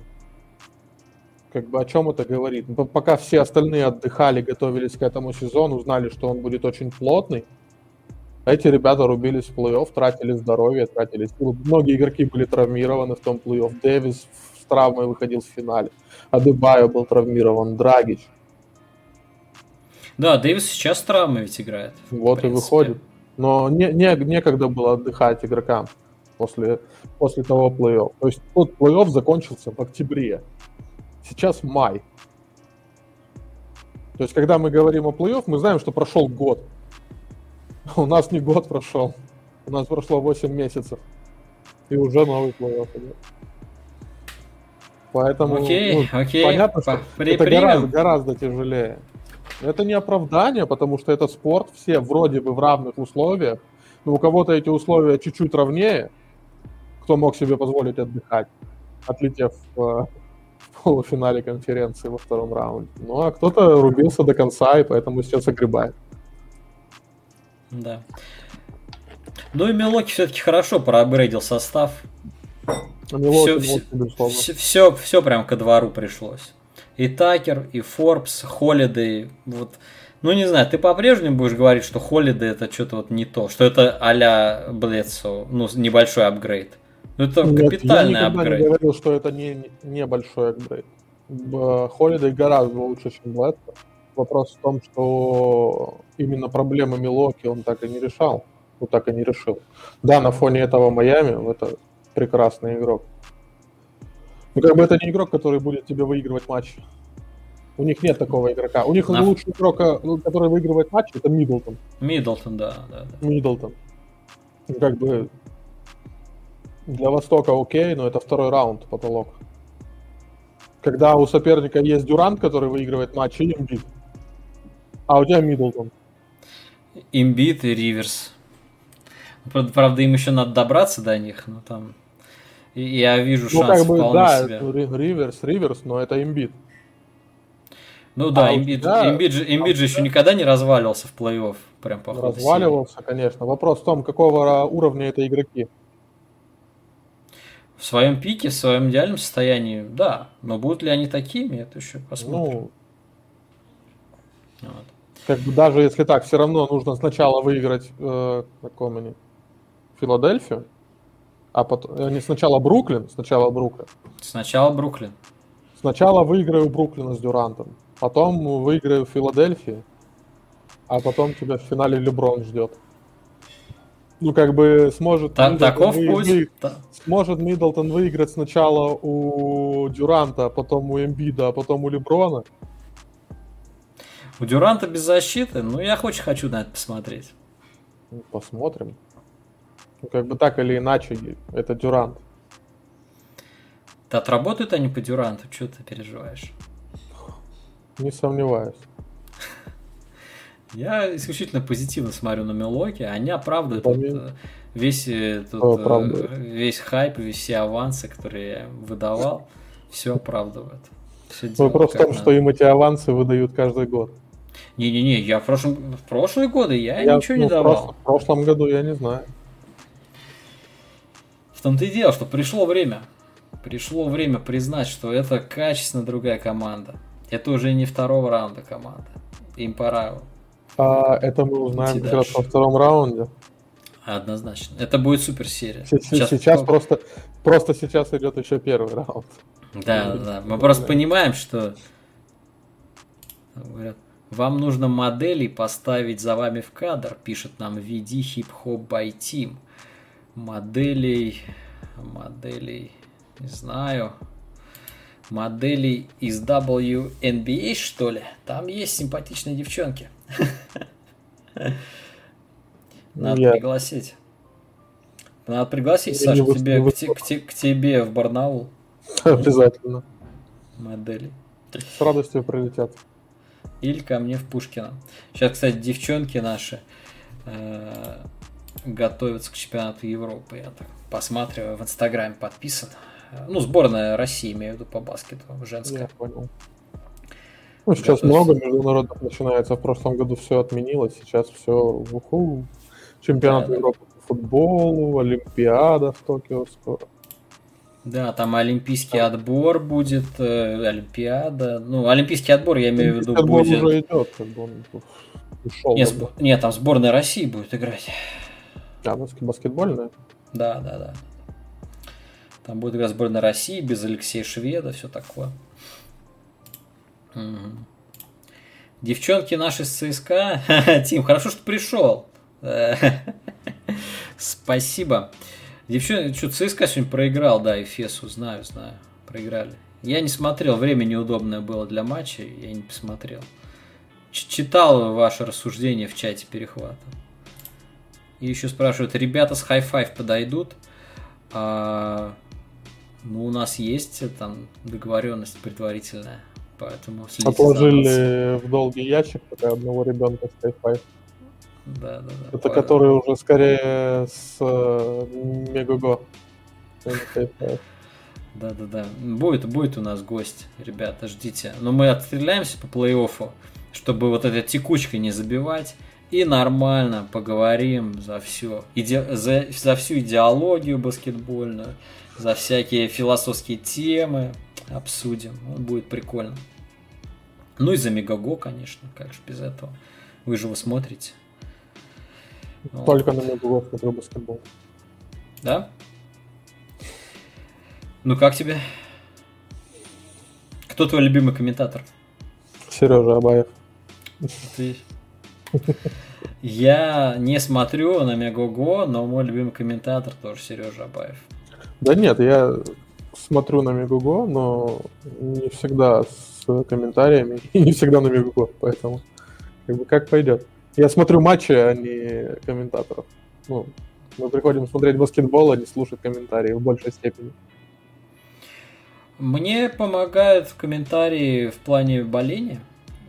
Как бы о чем это говорит? Пока все остальные отдыхали, готовились к этому сезону, знали, что он будет очень плотный, эти ребята рубились в плей-офф, тратили здоровье, тратили силы. Многие игроки были травмированы в том плей-офф. Дэвис травмой выходил в финале. Адебайо был травмирован, Драгич. Да, Дэвис сейчас с травмой ведь играет. Вот и выходит. Но не, не, некогда было отдыхать игрокам после, после того плей-офф. То есть тот плей-офф закончился в октябре. Сейчас май. То есть, когда мы говорим о плей-офф, мы знаем, что прошел год. У нас не год прошел. У нас прошло 8 месяцев. И уже новый плей-офф идет. Поэтому окей, ну, окей. понятно, что При, это гораздо, гораздо тяжелее. Это не оправдание, потому что это спорт, все вроде бы в равных условиях, но у кого-то эти условия чуть-чуть равнее, кто мог себе позволить отдыхать, отлетев в, в полуфинале конференции во втором раунде. Ну а кто-то рубился до конца и поэтому сейчас огребает. Да. Ну и Милоки все-таки хорошо проапгрейдил состав. Все, все, все, все, все прям ко двору пришлось. И Такер, и Форбс, Холидей. Вот. Ну, не знаю, ты по-прежнему будешь говорить, что Холидей это что-то вот не то, что это а-ля Блэдсоу, ну, небольшой апгрейд. Ну, это Нет, капитальный я апгрейд. Я не говорил, что это не, не большой апгрейд. Холидей гораздо лучше, чем Блэдсоу. вопрос в том, что именно проблемы Милоки он так и не решал. Ну, так и не решил. Да, на фоне этого Майами это прекрасный игрок. Ну, как бы это не игрок, который будет тебе выигрывать матч. У них нет такого игрока. У них на... лучший игрок, э, ну, который выигрывает матч, это Миддлтон. Миддлтон, да, да, да. Миддлтон. Ну, как бы для Востока окей, но это второй раунд потолок. Когда у соперника есть Дюрант, который выигрывает матч, и Эмбиид. А у тебя Миддлтон. Эмбиид и Риверс. Правда, им еще надо добраться до них, но там... Я вижу ну, шанс как бы, вполне да, себе. Риверс, Риверс, но это имбит. Ну да, а имбит, тебя... имбит, же, имбит же еще никогда не разваливался в плей-офф. Прям по Разваливался, серии. конечно. Вопрос в том, какого уровня это игроки. В своем пике, в своем идеальном состоянии, да. Но будут ли они такими, это еще посмотрим. Ну, вот. Как бы даже если так, все равно нужно сначала выиграть э, каком они, Филадельфию, а потом э, не сначала Бруклин, сначала Бруклин. Сначала Бруклин. Сначала выиграю Бруклина с Дюрантом, потом выиграю Филадельфии, а потом тебя в финале Леброн ждет. Ну, как бы сможет... Так, таков вы, путь. Сможет Миддлтон выиграть сначала у Дюранта, потом у Эмбида, а потом у Леброна. У Дюранта без защиты? Ну, я очень хочу на это посмотреть. Ну, посмотрим. Как бы так или иначе, это Дюрант. Да отработают они по Дюранту, что ты переживаешь? Не сомневаюсь. Я исключительно позитивно смотрю на Мелоки, они оправдывают вот, э, весь, этот, э, весь хайп, весь все авансы, которые я выдавал, все оправдывают. Все Вопрос в том, надо. что им эти авансы выдают каждый год. Не-не-не, я в прошлом, в прошлые годы я, я ничего ну, не давал. В прошлом году я не знаю. В том-то и дело, что пришло время. Пришло время признать, что это качественно другая команда. Это уже не второго раунда команда. Им пора. А это мы узнаем как раз во втором раунде. Однозначно. Это будет супер серия. Сейчас, сейчас просто, просто сейчас идет еще первый раунд. Да, да, да. Мы просто понимаем, что говорят, вам нужно моделей поставить за вами в кадр, пишет нам VD Hip Hop by Team моделей, моделей, не знаю, моделей из WNBA, что ли. Там есть симпатичные девчонки. Надо пригласить. Надо пригласить, Саша, к тебе, к, тебе в Барнаул. Обязательно. Модели. С радостью прилетят. Или ко мне в Пушкино. Сейчас, кстати, девчонки наши готовятся к чемпионату Европы. Я так посматриваю, в Инстаграме подписан. Ну, сборная России, имею в виду по баскету, женская. Я понял. Ну, сейчас много международных начинается. В прошлом году все отменилось, сейчас все уху. Чемпионат да, Европы да. по футболу, Олимпиада в Токио скоро. Да, там олимпийский отбор будет, э, Олимпиада. Ну, олимпийский отбор, я имею в виду, отбор будет... уже идет, как бы он ушел. Нет, сб... Нет, там сборная России будет играть. А, баскетбольная? Да, да, да. Там будет играть сборная России без Алексея Шведа, все такое. Угу. Девчонки наши с ЦСКА. Тим, хорошо, что пришел. Спасибо. Девчонки, что, ЦСКА сегодня проиграл, да, Эфесу, знаю, знаю, проиграли. Я не смотрел, время неудобное было для матча, я не посмотрел. Читал ваше рассуждение в чате перехвата. И еще спрашивают, ребята с High Five подойдут? А, ну, у нас есть там договоренность предварительная, поэтому Отложили в долгий ящик пока одного ребенка с High Five. Да, да, да. Это понял. который уже скорее с э, Мегаго. Да, да, да. Будет, будет у нас гость, ребята, ждите. Но мы отстреляемся по плей-оффу, чтобы вот этой текучкой не забивать и нормально поговорим за все, иде, за, за всю идеологию баскетбольную, за всякие философские темы обсудим. Ну, будет прикольно. Ну и за Мегаго, конечно, как же без этого. Вы же его смотрите. Только вот. на Мегаго смотрю баскетбол. Да? Ну как тебе? Кто твой любимый комментатор? Сережа Абаев. Ты... Я не смотрю на Мегого, но мой любимый комментатор тоже Сережа Абаев. Да нет, я смотрю на Мегого, но не всегда с комментариями и не всегда на Мегого, поэтому как бы как пойдет. Я смотрю матчи, а не комментаторов. Ну, мы приходим смотреть баскетбол, а не слушать комментарии в большей степени. Мне помогают комментарии в плане боления.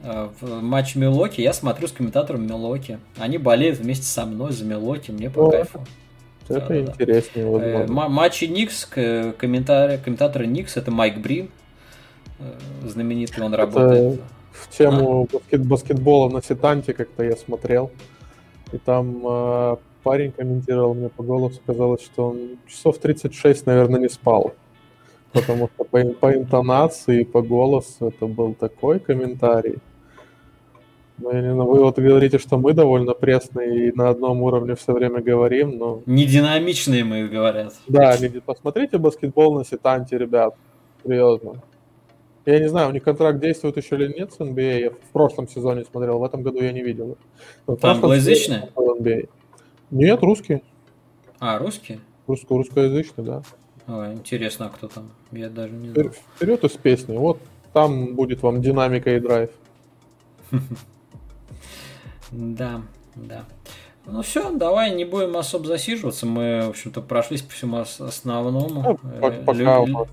А, в матч Милоки я смотрю с комментатором Милоки. Они болеют вместе со мной за Милоки, мне по О, кайфу. Это да, интереснее. Да. Э, матчи Никс, комментаторы, комментаторы Никс, это Майк Брин, э, знаменитый, он это работает. В тему а? баскет, баскетбола на Сетанте как-то я смотрел. И там э, парень комментировал мне по голосу, казалось, что он часов 36, наверное, не спал. Потому что по, по интонации, по голосу это был такой комментарий. Ну, вы вот говорите, что мы довольно пресные и на одном уровне все время говорим, но... Не динамичные мы, говорят. Да, не... посмотрите баскетбол на сетанте, ребят. Серьезно. Я не знаю, у них контракт действует еще или нет с NBA. А. Я в прошлом сезоне смотрел, в этом году я не видел. англоязычные? А. Нет, русские. А, русские? Русско русскоязычные, да. О, интересно, а кто там? Я даже не знаю. Вперед из песни. Вот там будет вам динамика и драйв. Да, да. Ну все, давай не будем особо засиживаться. Мы, в общем-то, прошлись по всему основному. Ну, э, пока Лю...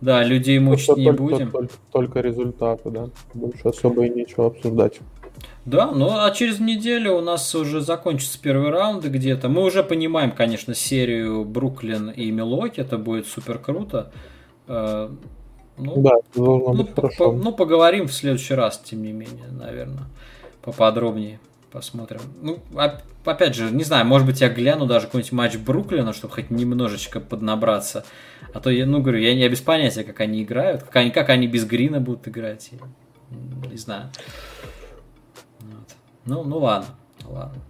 Да, людей мучить только, не будем. Только, только результаты, да. Больше особо и нечего обсуждать. Да, ну а через неделю у нас уже закончится первый раунд где-то. Мы уже понимаем, конечно, серию Бруклин и Милоки. Это будет супер круто. Э, ну, да, должно ну, быть хорошо. По, ну, поговорим в следующий раз, тем не менее, наверное поподробнее посмотрим. Ну, опять же, не знаю, может быть, я гляну даже какой-нибудь матч Бруклина, чтобы хоть немножечко поднабраться. А то я, ну, говорю, я, я без понятия, как они играют, как они, как они без Грина будут играть. Я, не знаю. Вот. Ну, ну ладно, ладно.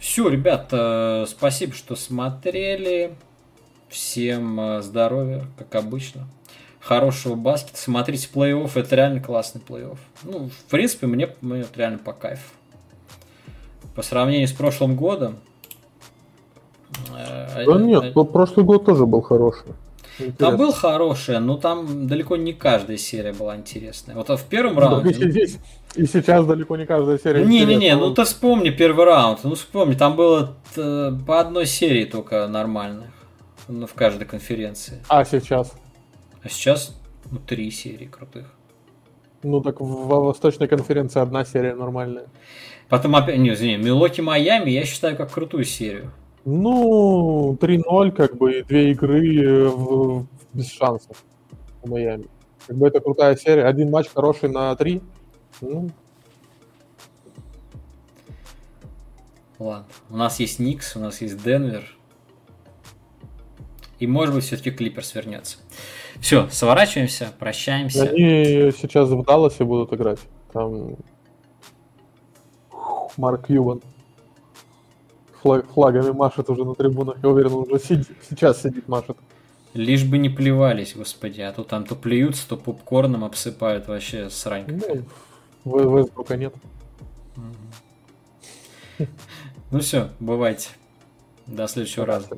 Все, ребят, э, спасибо, что смотрели. Всем э, здоровья, как обычно хорошего баскета. Смотрите плей-офф, это реально классный плей-офф. Ну, в принципе, мне, мне это реально по кайфу. По сравнению с прошлым годом. Э, да нет, а, прошлый год тоже был хороший. Интересно. Там был хороший, но там далеко не каждая серия была интересная. Вот в первом раунде... И, и сейчас далеко не каждая серия Не-не-не, ну ты вспомни первый раунд. Ну вспомни, там было э, по одной серии только нормальных. Ну, в каждой конференции. А сейчас? А сейчас ну, три серии крутых. Ну так в Восточной конференции одна серия нормальная. Потом опять, не, извини, Милоки Майами я считаю как крутую серию. Ну, 3-0, как бы, и две игры э, в, без шансов у Майами. Как бы это крутая серия. Один матч хороший на три. Ну. Ладно. У нас есть Никс, у нас есть Денвер. И может быть все-таки Клиперс вернется. Все, сворачиваемся, прощаемся. Они сейчас в Далласе будут играть. Там Марк Юван флаг, флагами машет уже на трибунах. Я уверен, он уже сидит, сейчас сидит, машет. Лишь бы не плевались, господи, а то там то плюются, то попкорном обсыпают вообще срань. Ну, Вестбрука нет. Ну все, бывайте. До следующего раза.